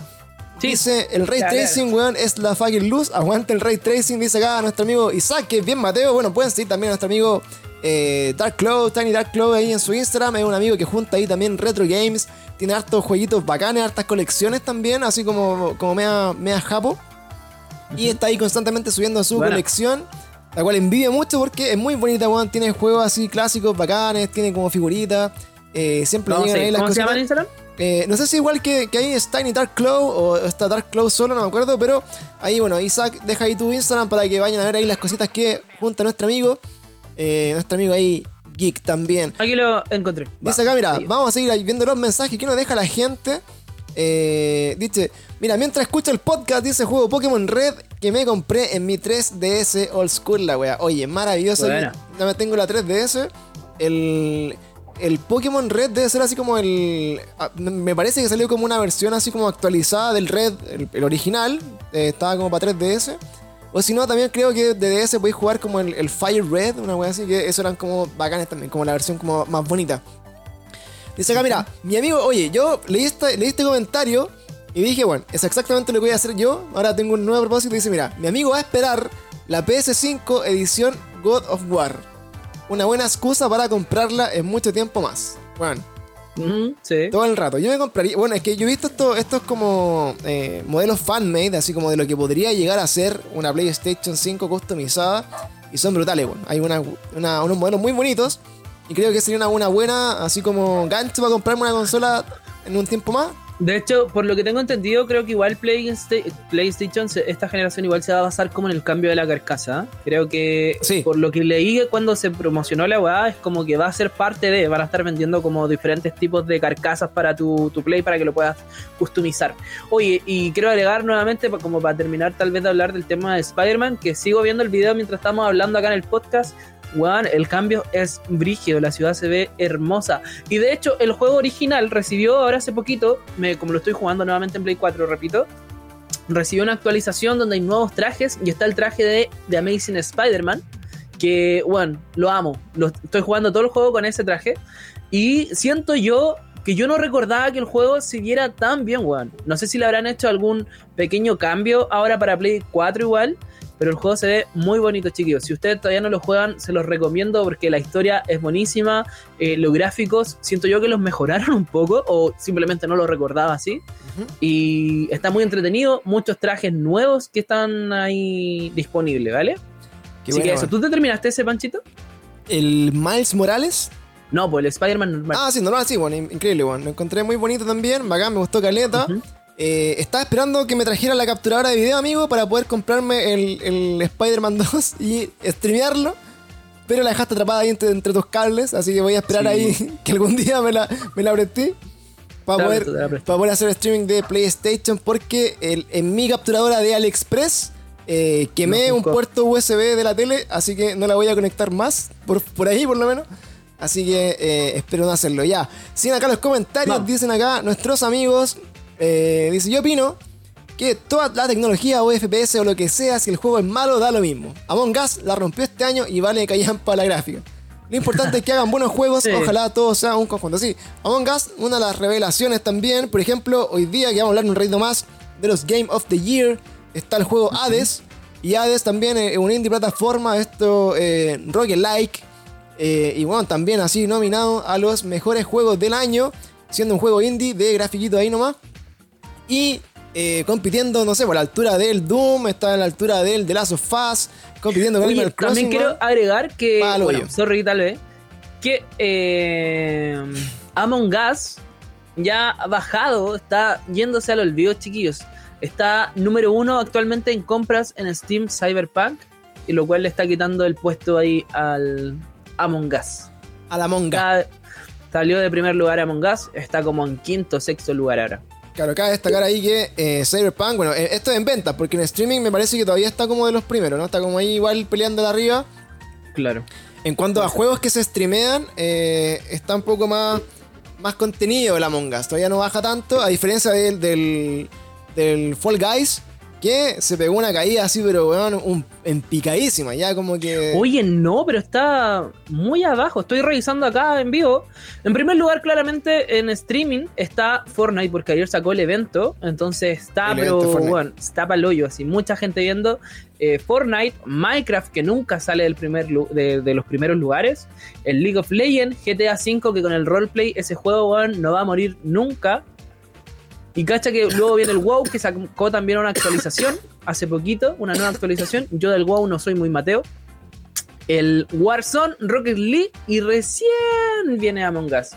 Dice, el ray tracing, weón, es la fucking luz. Aguanta el ray tracing, dice acá nuestro amigo Isaac, que es bien Mateo. Bueno, pueden seguir también a nuestro amigo eh, Dark Cloud, Tiny Dark Cloud ahí en su Instagram. Es un amigo que junta ahí también retro games. Tiene hartos jueguitos bacanes, hartas colecciones también, así como, como mea, mea japo. Y está ahí constantemente subiendo su colección. La cual envidia mucho porque es muy bonita, weón. Tiene juegos así clásicos, bacanes, tiene como figuritas. Eh, siempre llegan ahí las ¿Cómo se llama en Instagram? Eh, no sé si igual que, que ahí es Tiny Dark Claw o está Dark Claw solo, no me acuerdo, pero ahí, bueno, Isaac, deja ahí tu Instagram para que vayan a ver ahí las cositas que junta nuestro amigo, eh, nuestro amigo ahí, Geek también. Aquí lo encontré. Dice acá, mira, vamos a seguir viendo los mensajes que nos deja la gente. Eh, dice, mira, mientras escucho el podcast, dice juego Pokémon Red que me compré en mi 3DS Old School, la wea. Oye, maravilloso. Ya me tengo la 3DS. El el Pokémon Red debe ser así como el. Ah, me parece que salió como una versión así como actualizada del Red, el, original. Eh, estaba como para 3DS. O si no, también creo que de DS podéis jugar como el, Fire Red, una wea así, que eso eran como bacanes también, como la versión como más bonita. Dice acá, mira, mi amigo, oye, yo leí este, leí este comentario y dije, bueno, es exactamente lo que voy a hacer yo. Ahora tengo un nuevo propósito. Dice, mira, mi amigo va a esperar la PS5 edición God of War. Una buena excusa para comprarla en mucho tiempo más. Bueno, sí. todo el rato. Yo me compraría. Bueno, es que yo he visto esto- estos como eh, modelos fan-made, así como de lo que podría llegar a ser una PlayStation 5 customizada. Y son brutales, bueno. Hay una, una- unos modelos muy bonitos. Y creo que sería una, una buena, así como gancho para comprarme una consola en un tiempo más. De hecho, por lo que tengo entendido, creo que igual Playsta- PlayStation, esta generación igual se va a basar como en el cambio de la carcasa. Creo que Sí. por lo que leí cuando se promocionó la weá, es como que va a ser parte de, van a estar vendiendo como diferentes tipos de carcasas para tu, tu Play para que lo puedas customizar. Oye, y quiero agregar nuevamente, como para terminar tal vez de hablar del tema de Spider-Man, que sigo viendo el video mientras estamos hablando acá en el podcast. Weón, el cambio es brígido, la ciudad se ve hermosa. Y de hecho, el juego original recibió ahora hace poquito, me, como lo estoy jugando nuevamente en Play 4, repito, recibió una actualización donde hay nuevos trajes y está el traje de, de Amazing Spider-Man, que, bueno, lo amo. Lo, estoy jugando todo el juego con ese traje y siento yo que yo no recordaba que el juego se viera tan bien, weón. No sé si le habrán hecho algún pequeño cambio ahora para Play 4 igual, pero el juego se ve muy bonito, chiquillos. Si ustedes todavía no lo juegan, se los recomiendo porque la historia es buenísima. Eh, los gráficos, siento yo que los mejoraron un poco o simplemente no lo recordaba así. Y está muy entretenido, muchos trajes nuevos que están ahí disponibles, ¿vale? Qué Así bueno, que eso. ¿tú te terminaste ese panchito? El Miles Morales. No, pues el Spider-Man normal. Ah, sí, normal, sí, bueno, in- increíble, bueno. Lo encontré muy bonito también, bacán, me gustó caleta. Eh, estaba esperando que me trajera la capturadora de video, amigo, para poder comprarme el, el Spider-Man 2 y streamearlo. Pero la dejaste atrapada ahí entre, entre tus cables, así que voy a esperar Sí. ahí que algún día me la, me la presté. Para poder, para poder hacer streaming de PlayStation, porque el- en mi capturadora de AliExpress eh, quemé No un puerto USB de la tele, así que no la voy a conectar más, por, por ahí por lo menos. Así que eh, espero no hacerlo. Ya, siguen acá los comentarios, dicen acá nuestros amigos. Eh, dice, yo opino que toda la tecnología o FPS o lo que sea, si el juego es malo, da lo mismo. Among Us la rompió este año y vale callan para la gráfica. Lo importante es que hagan buenos juegos, Sí. ojalá todo sea un conjunto así. Among Us, una de las revelaciones también, por ejemplo, hoy día que vamos a hablar un reino más de los Game of the Year, está el juego Hades, y Hades también es una indie plataforma, esto eh, roguelike, eh, y bueno, también así nominado a los mejores juegos del año, siendo un juego indie de grafiquito ahí nomás. Y eh, compitiendo, no sé, por la altura del Doom, está a la altura del The Last of Us, compitiendo con Oye, Animal también quiero agregar que, bueno, sorry tal vez, que eh, Among Us ya ha bajado, está yéndose al olvido, chiquillos. Está número uno actualmente en compras en Steam Cyberpunk, y lo cual le está quitando el puesto ahí al Among Us. A la monga. Cada- salió de primer lugar Among Us, está como en quinto sexto lugar ahora. Claro, cabe destacar ahí que eh, Cyberpunk, bueno, eh, esto es en ventas, porque en streaming me parece que todavía está como de los primeros, ¿no? Está como ahí igual peleando de arriba. Claro. En cuanto a juegos que se streamean, eh, está un poco más, más contenido el Among Us. Todavía no baja tanto, a diferencia del, del, del Fall Guys, que se pegó una caída así, pero weón, un, en picadísima, ya como que... Oye, no, pero está muy abajo. Estoy revisando acá en vivo. En primer lugar, claramente en streaming está Fortnite, porque ayer sacó el evento. Entonces está, El pero bueno, está para el hoyo. Así, mucha gente viendo eh, Fortnite, Minecraft, que nunca sale del primer de, de los primeros lugares. El League of Legends, GTA V, que con el roleplay, ese juego weón, no va a morir nunca. Y cacha que luego viene el WoW, que sacó también una actualización hace poquito, una nueva actualización. Yo del WoW no soy muy Mateo. El Warzone, Rocket League y recién viene Among Us.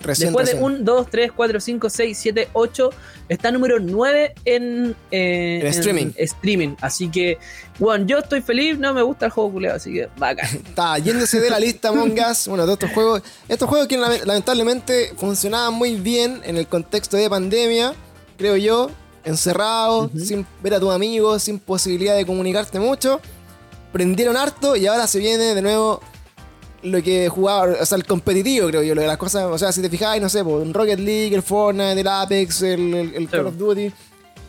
Recién, Después de recién. 1, 2, 3, 4, 5, 6, 7, 8, está número 9 en, eh, En streaming. streaming. Así que, bueno, yo estoy feliz, no me gusta el juego culeado, así que bacán. Está yéndose de la lista Among Us, bueno, de estos juegos. Estos juegos que lame- lamentablemente funcionaban muy bien en el contexto de pandemia, creo yo, encerrado, Ujú. sin ver a tus amigos, sin posibilidad de comunicarte mucho. Prendieron harto y ahora se viene de nuevo lo que jugaba, o sea, el competitivo, creo yo, lo de las cosas, o sea, si te fijáis, no sé, por un Rocket League, el Fortnite, el Apex, el, el- el Call of Duty.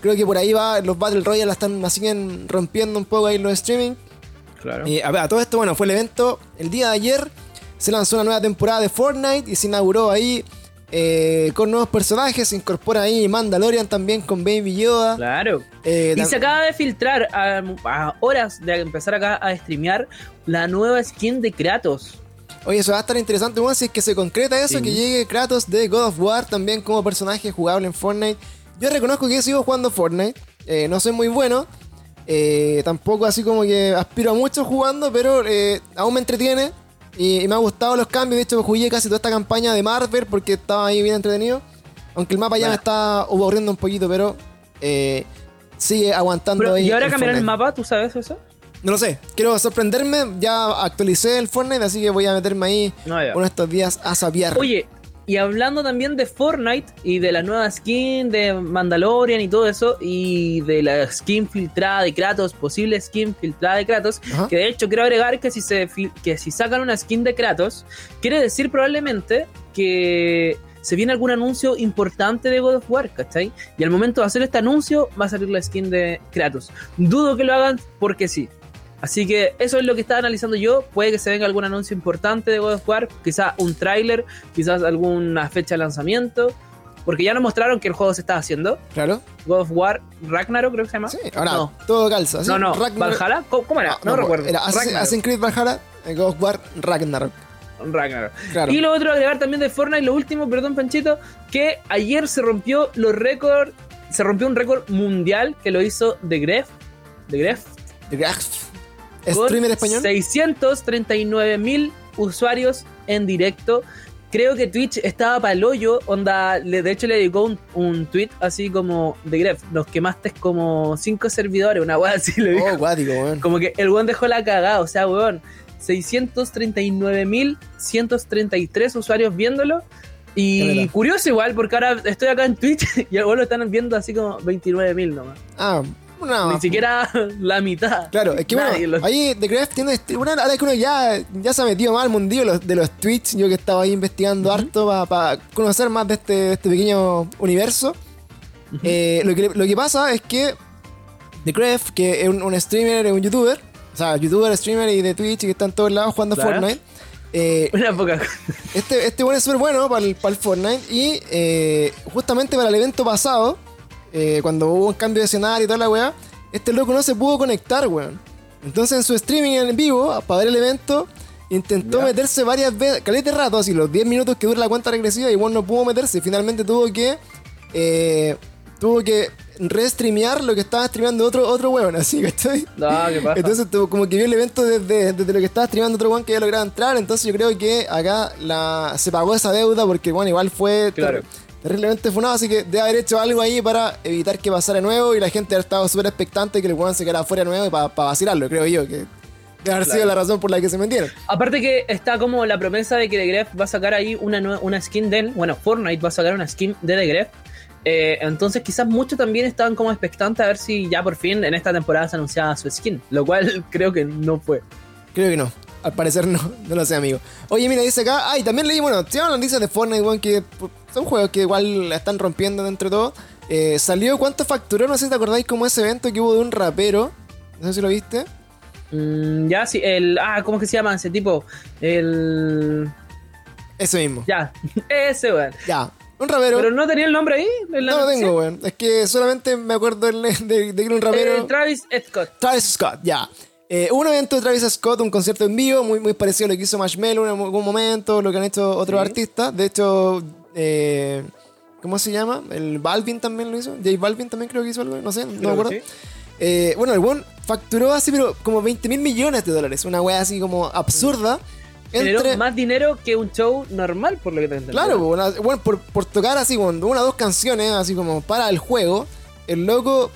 Creo que por ahí va, los Battle Royale la están más siguen rompiendo un poco ahí los streaming. Claro. Y a ver, a todo esto, bueno, fue el evento el día de ayer. Se lanzó una nueva temporada de Fortnite y se inauguró ahí eh, con nuevos personajes. Se incorpora ahí Mandalorian también con Baby Yoda. Claro. Eh, Y se acaba de filtrar a, a horas de empezar acá a streamear la nueva skin de Kratos. Oye, eso va a estar interesante, weón, si es que se concreta eso, Sí. que llegue Kratos de God of War también como personaje jugable en Fortnite. Yo reconozco que sigo jugando Fortnite, eh, no soy muy bueno, eh, tampoco así como que aspiro a mucho jugando, pero eh, aún me entretiene y, y me ha gustado los cambios. De hecho, jugué casi toda esta campaña de Marvel porque estaba ahí bien entretenido. Aunque el mapa ya me Bueno. está aburriendo un poquito, pero eh, sigue aguantando Pero, ahí. ¿Y ahora el cambiarán el mapa? ¿Tú sabes eso? No lo sé, quiero sorprenderme. Ya actualicé el Fortnite, así que voy a meterme ahí No, ya. uno de estos días a sabiar. Oye, y hablando también de Fortnite y de la nueva skin de Mandalorian y todo eso, y de la skin filtrada de Kratos, posible skin filtrada de Kratos, Ajá. que de hecho quiero agregar que si, se que si sacan una skin de Kratos, quiere decir probablemente que se viene algún anuncio importante de God of War, ¿cachai? Y al momento de hacer este anuncio va a salir la skin de Kratos. Dudo que lo hagan porque sí. Así que eso es lo que estaba analizando yo. Puede que se venga algún anuncio importante de God of War, quizás un tráiler, quizás alguna fecha de lanzamiento. Porque ya nos mostraron que el juego se estaba haciendo. Claro. God of War Ragnarok creo que se llama. Sí, ahora no, todo calza. ¿sí? no, no. Ragnarok- Valhalla. ¿Cómo, cómo era? Ah, No, recuerdo. Era Assassin's Creed Valhalla, eh, God of War Ragnarok. Ragnarok. Claro. Y lo otro agregar también de Fortnite, lo último, perdón Panchito, que ayer se rompió los récords, se rompió un récord mundial que lo hizo The Gref, The Gref, The Graf. Streamer español. 639 mil usuarios en directo. Creo que Twitch estaba para el hoyo, onda, le- de hecho le dedicó un, un tweet así como The Gref, nos quemaste como 5 servidores, una weá así le dijo. Oh, guático, weón. Como que el weón dejó la cagada, o sea, weón, 639.133 usuarios viéndolo. Y curioso igual, porque ahora estoy acá en Twitch y el weón lo están viendo así como 29.000 nomás. Ah, Ni siquiera la mitad. Claro, es que Nadie bueno, lo- ahí The Graf tiene. este- Bueno, ahora que uno ya, ya se ha metido más al mundillo los- de los tweets, yo que estaba ahí investigando harto para conocer más de este, de este pequeño universo. Eh, lo, que, lo que pasa es que The Gref, que es un, un streamer, es un youtuber, o sea, youtuber, streamer y de Twitch y que está en todos lados jugando Claro. Fortnite. eh, Una poca. Este, este bueno es súper bueno para el, para el Fortnite y eh, justamente para el evento pasado, eh, cuando hubo un cambio de escenario y toda la weá, este loco no se pudo conectar, weón. Entonces en su streaming en vivo, para ver el evento, intentó Ya. meterse varias veces, calete rato, así los 10 minutos que dura la cuenta regresiva, y igual no pudo meterse. Finalmente tuvo que... eh, tuvo que restreamear lo que estaba streameando otro, otro weón, así, ¿cachai? No, qué pasa. Entonces tuvo- como que vio el evento desde, desde lo que estaba streamando otro one que había logrado entrar. Entonces yo creo que acá la, se pagó esa deuda porque bueno, igual fue Claro. Terriblemente funado. Así que debe haber hecho algo ahí para evitar que pasara de nuevo. Y la gente ha estado súper expectante que el one se quedara fuera de nuevo y para vacilarlo, creo yo. Que debe haber sido la razón por la que se metieron. Aparte que está como la promesa de que The Gref va a sacar ahí una, una skin de él. Bueno, Fortnite va a sacar una skin de The Gref. Eh, entonces quizás muchos también estaban como expectantes a ver si ya por fin en esta temporada se anunciaba su skin. Lo cual creo que no fue. Creo que no. Al parecer no, no lo sé, amigo. Oye, mira, dice acá. Ay, también leí, bueno, se llaman noticias de Fortnite, weón, que son juegos que igual la están rompiendo dentro de todo. Eh, salió cuánto facturó, no sé si te acordáis como ese evento que hubo de un rapero. No sé si lo viste. Mm, ya, sí, el. Ah, ¿cómo es que se llama ese tipo? El. Ese mismo. Ya, ese, weón. Ya. Un rapero. Pero no tenía el nombre ahí. en la no lo tengo, weón. Es que solamente me acuerdo de que era un rapero. Eh, Travis Scott. Travis Scott, ya. Eh, un evento de Travis Scott, un concierto en vivo, muy, muy parecido a lo que hizo Marshmello en algún momento, lo que han hecho otros Sí. artistas. De hecho, eh, ¿cómo se llama? El Balvin también lo hizo. J Balvin también creo que hizo algo, no sé, no me acuerdo. Eh, bueno, el buen facturó así, pero como 20 mil millones de dólares. Una wea así como absurda. Generó más dinero que un show normal, por lo que te entendí. Claro, bueno, por, por tocar así como una o dos canciones, así como para el juego, el loco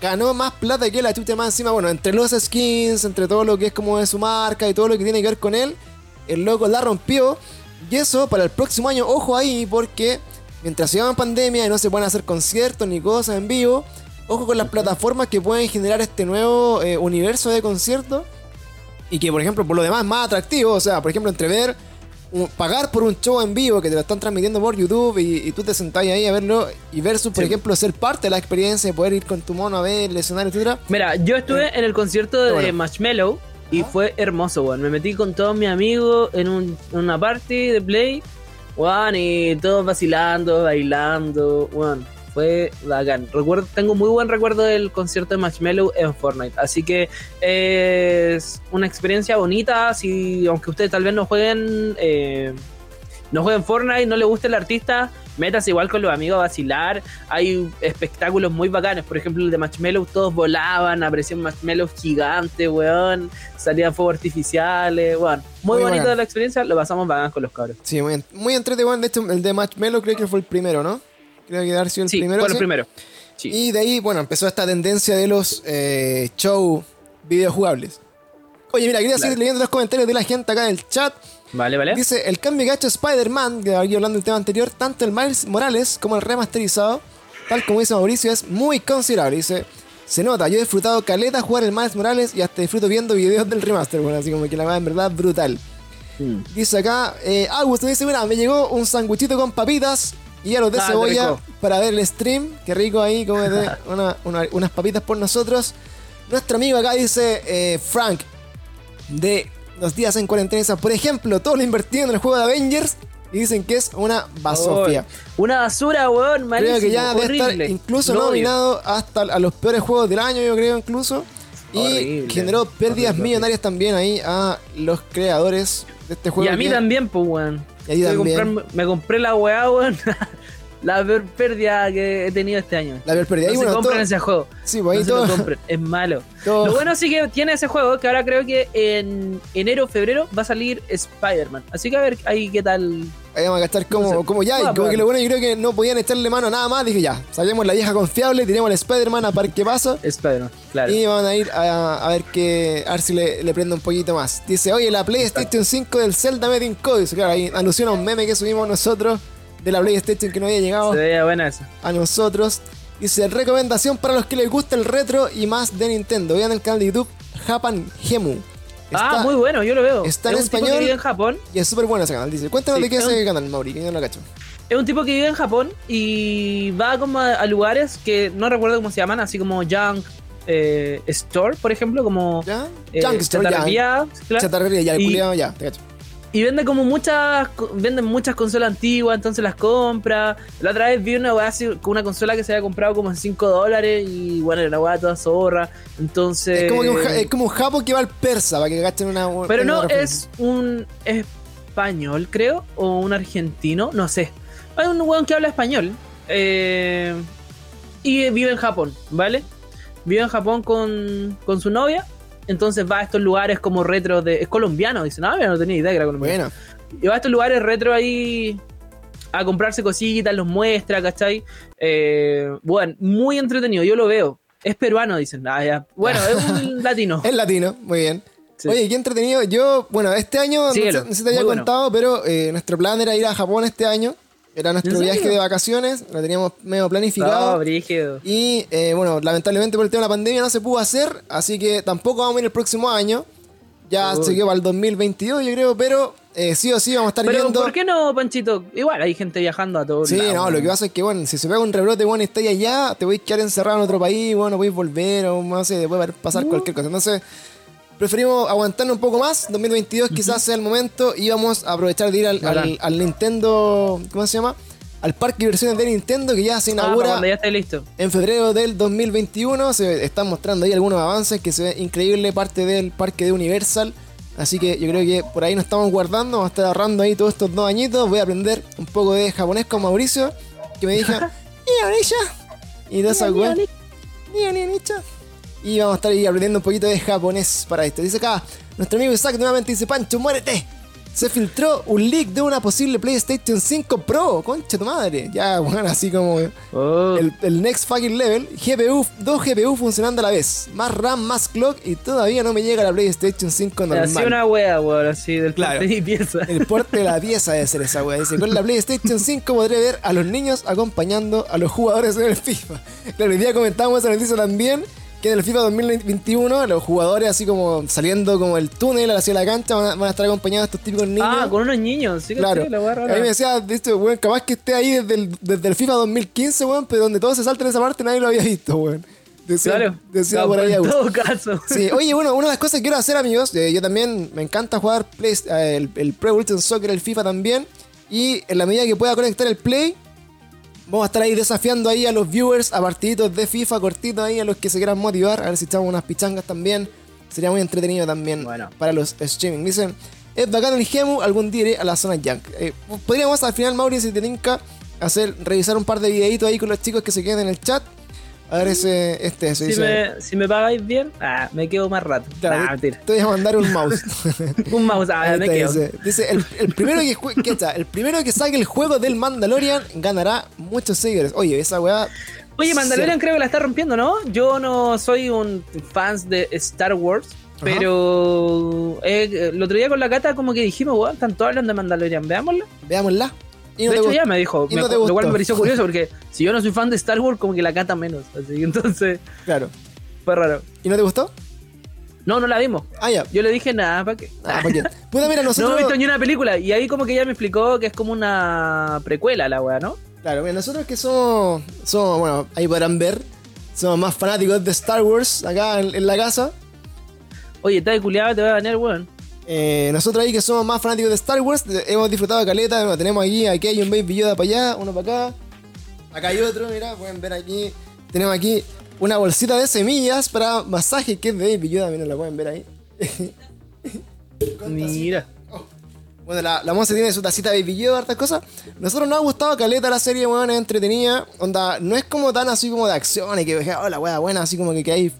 ganó más plata que la chucha más encima. Bueno, entre los skins, entre todo lo que es como de su marca y todo lo que tiene que ver con él, el loco la rompió. Y eso para el próximo año, ojo ahí, porque mientras se llama pandemia y no se pueden hacer conciertos ni cosas en vivo, ojo con las plataformas que pueden generar este nuevo eh, universo de conciertos y que por ejemplo por lo demás es más atractivo, o sea, por ejemplo entre ver pagar por un show en vivo que te lo están transmitiendo por YouTube y, y tú te sentás ahí a verlo y versus por Sí. ejemplo ser parte de la experiencia de poder ir con tu mono a ver el escenario, etcétera. Mira, yo estuve en el concierto de bueno. Marshmello y fue hermoso, weón. Me metí con todos mis amigos en, un- en una party de play Weón, y todos vacilando, bailando, weón. Fue bacán. Recuerdo, tengo muy buen recuerdo del concierto de Marshmello en Fortnite. Así que es una experiencia bonita. Si, aunque ustedes tal vez no jueguen, eh, no jueguen Fortnite, no les guste el artista, métase igual con los amigos a vacilar. Hay espectáculos muy bacanes. Por ejemplo, el de Marshmello, todos volaban, aparecían Marshmellos gigantes, weón. Salían fuegos artificiales, weón. Muy, Muy bonito bacán. la experiencia, lo pasamos bacán con los cabros. Sí, muy, muy entretenido. De hecho, el de Marshmello creo que fue el primero, ¿no? Creo que sido el Sí, primero. fue el primero. Sí. Y de ahí, bueno, empezó esta tendencia de los eh, show videojugables. Oye, mira, quería Claro. seguir leyendo los comentarios de la gente acá del chat. Vale, vale. Dice, el cambio que ha hecho Spider-Man, que aquí hablando del tema anterior, tanto el Miles Morales como el remasterizado, tal como dice Mauricio, es muy considerable. Dice, se nota, yo he disfrutado caleta jugar el Miles Morales y hasta disfruto viendo videos del remaster, bueno, así como que la verdad en verdad brutal. Mm. Dice acá, eh, Augusto dice, mira, me llegó un sanguchito con papitas y a los de Ah, cebolla para ver el stream. Qué rico ahí, como de una- una- unas papitas por nosotros. Nuestro amigo acá dice, eh, Frank, de los días en cuarentena, por ejemplo, todo lo invertido en el juego de Avengers y dicen que es una basofia. Una basura, weón, Creo malísimo, que ya debe estar incluso odio. nominado hasta a los peores juegos del año, yo creo, incluso. Y Horrible. generó pérdidas Horrible, millonarias también ahí a los creadores de este juego. Y a mí también, pues, weón. Y me compré la weá, weón. la peor pérdida que he tenido este año. La peor pérdida. No se compren todo- ese juego. Sí, pues ahí no se todo- lo compren, es malo. todo- Lo bueno sí que tiene ese juego, que ahora creo que en enero o febrero va a salir Spider-Man. Así que a ver ahí qué tal. Ahí vamos a gastar como, No sé. como ya. Y como que lo bueno, yo creo que no podían echarle mano a nada más. Dije ya, saquemos la vieja confiable, tiremos al Spider-Man a ver qué pasa. Spider-Man, claro. Y van a ir a, a ver que a ver si le, le prende un poquito más. Dice, oye, la PlayStation 5 del Zelda Made in Code. Claro, ahí alusiona a un meme que subimos nosotros de la PlayStation que no había llegado Se veía buena esa. a nosotros. Dice, recomendación para los que les gusta el retro y más de Nintendo. Vean el canal de YouTube Japan Gemu. Ah, muy bueno, yo lo veo. está es en un tipo español. que vive en Japón. Y es súper bueno ese canal. Dice, cuéntanos Sí, de qué es ese canal, Mauri, que yo no lo cacho. Es un tipo que vive en Japón y va como a, a lugares que no recuerdo cómo se llaman, así como Junk eh, Store, por ejemplo, como ¿Ya? eh, Junk Store, ya. chatarrería, claro. Chatarrería, ya, el Y- culiao, ya, te cacho. Y vende como muchas, venden muchas consolas antiguas, entonces las compra. La otra vez vi una weá así, con una consola que se había comprado como en 5 dólares y bueno, era una weá toda zorra. Entonces... Es como, que un, es como un japo que va al persa, para que cachen una. Pero una no, referencia. es un español, creo, o un argentino, no sé. Hay un weón que habla español eh, y vive en Japón, ¿vale? Vive en Japón con, con su novia, entonces va a estos lugares como retro de... Es colombiano, dice, no, no tenía idea que era colombiano. Bueno, Y va a estos lugares retro ahí a comprarse cositas, los muestra, ¿cachai? Eh, bueno, muy entretenido, yo lo veo. Es peruano, dicen. Ah, ya. Bueno, es un latino. es latino, muy bien. Sí. Oye, qué entretenido. Yo, bueno, este año, no si te había muy bueno. contado, pero eh, nuestro plan era ir a Japón este año. Era nuestro viaje de vacaciones, lo teníamos medio planificado. No, brígido. Y eh, bueno, lamentablemente por el tema de la pandemia no se pudo hacer, así que tampoco vamos a ir el próximo año. Ya se quedó para el 2022, yo creo, pero eh, sí o sí vamos a estar Pero yendo. ¿por qué no, Panchito? Igual hay gente viajando a todos Sí, no, lo que pasa es que, bueno, si se pega un rebrote, bueno, estáis allá, te voy a quedar encerrado en otro país, bueno, no podéis volver, o no sé, puede pasar cualquier cosa. Entonces, preferimos aguantarnos un poco más. 2022 quizás sea el momento y vamos a aprovechar de ir al, al- Bacán. al Nintendo, ¿cómo se llama? Al parque de diversiones de Nintendo que ya se Ah, inaugura cuando ya esté listo. en febrero del 2021. Se están mostrando ahí algunos avances que se ve increíble, parte del parque de Universal. Así que yo creo que por ahí nos estamos guardando, vamos a estar ahorrando ahí todos estos dos añitos. Voy a aprender un poco de japonés con Mauricio, que me dijo, "Ionisha", y de esa weá. Y vamos a estar ahí aprendiendo un poquito de japonés para esto. Dice acá, nuestro amigo Isaac nuevamente dice, Pancho, muérete. Se filtró un leak de una posible PlayStation 5 Pro. Concha tu madre. Ya, bueno, así como Oh, el, el next fucking level. GPU, dos GPU funcionando a la vez. Más RAM, más clock y todavía no me llega la PlayStation 5 normal. así una wea, weón, así del Claro. porte de mi pieza. El porte de la pieza debe ser esa wea. Dice, con la PlayStation 5 podré ver a los niños acompañando a los jugadores en el FIFA. Claro, hoy día comentábamos esa noticia también, que en el FIFA 2021 los jugadores así como saliendo como el túnel hacia la cancha van a, van a estar acompañados de estos típicos niños. Ah, con unos niños, sí que Claro. sí, la a mí me decía, viste, weón, capaz que esté ahí desde el, desde el FIFA 2015, weón, pero donde todos se saltan esa parte nadie lo había visto, weón. Decía, Claro, decía por ahí en todo caso. Sí, oye, bueno, una de las cosas que quiero hacer, amigos, eh, yo también me encanta jugar Play- eh, el, el Pro Evolution Soccer, el FIFA también. Y en la medida que pueda conectar el Play, vamos a estar ahí desafiando ahí a los viewers a partiditos de FIFA cortitos ahí, a los que se quieran motivar. A ver si echamos unas pichangas también. Sería muy entretenido también Bueno. para los streaming. Dicen, es bacán el Gemu, algún día iré a la zona Junk. Eh, podríamos al final, Mauricio, si te tinca, hacer, revisar un par de videitos ahí con los chicos que se queden en el chat. A ver ese, este, ese. Si dice, me, si me pagáis bien, ah, me quedo más rato. Claro, Nah, te voy a mandar un mouse. Un mouse, ah, me quedo. dice, dice, el, el primero que, el primero que saque el juego del Mandalorian ganará muchos seguidores. Oye, esa weá. Oye, Mandalorian Sí. creo que la está rompiendo, ¿no? Yo no soy un fan de Star Wars, pero eh, el otro día con la cata como que dijimos, weón, están todos hablando de Mandalorian, veámosla. Veámosla. Y no de hecho ya me dijo, me- no lo cual me pareció curioso porque si yo no soy fan de Star Wars, como que la cata menos. Así que entonces Claro. fue raro. ¿Y no te gustó? No, no la vimos. Ah, ya. Yo le dije nada, ¿para qué? Ah, ¿para qué? Puta, mira, no nosotros. he visto ni una película. Y ahí como que ella me explicó que es como una precuela la weá, ¿no? Claro, mira, nosotros que somos, somos, bueno, ahí podrán ver, somos más fanáticos de Star Wars acá en, en la casa. Oye, está de culiada, te voy a ganar, weón. Eh, nosotros ahí que somos más fanáticos de Star Wars, hemos disfrutado de caleta, bueno, tenemos aquí, aquí hay un Baby Yoda para allá, uno para acá, acá hay otro, mira, pueden ver aquí, tenemos aquí una bolsita de semillas para masaje que es de Baby Yoda, miren, la pueden ver ahí. Mira. Bueno, la, la Monse tiene su tacita de Baby Yoda, hartas cosas. Nosotros nos ha gustado caleta la serie, weón, es entretenida. Onda, no es como tan así como de acción y que, oh, la wea buena, así como que quedáis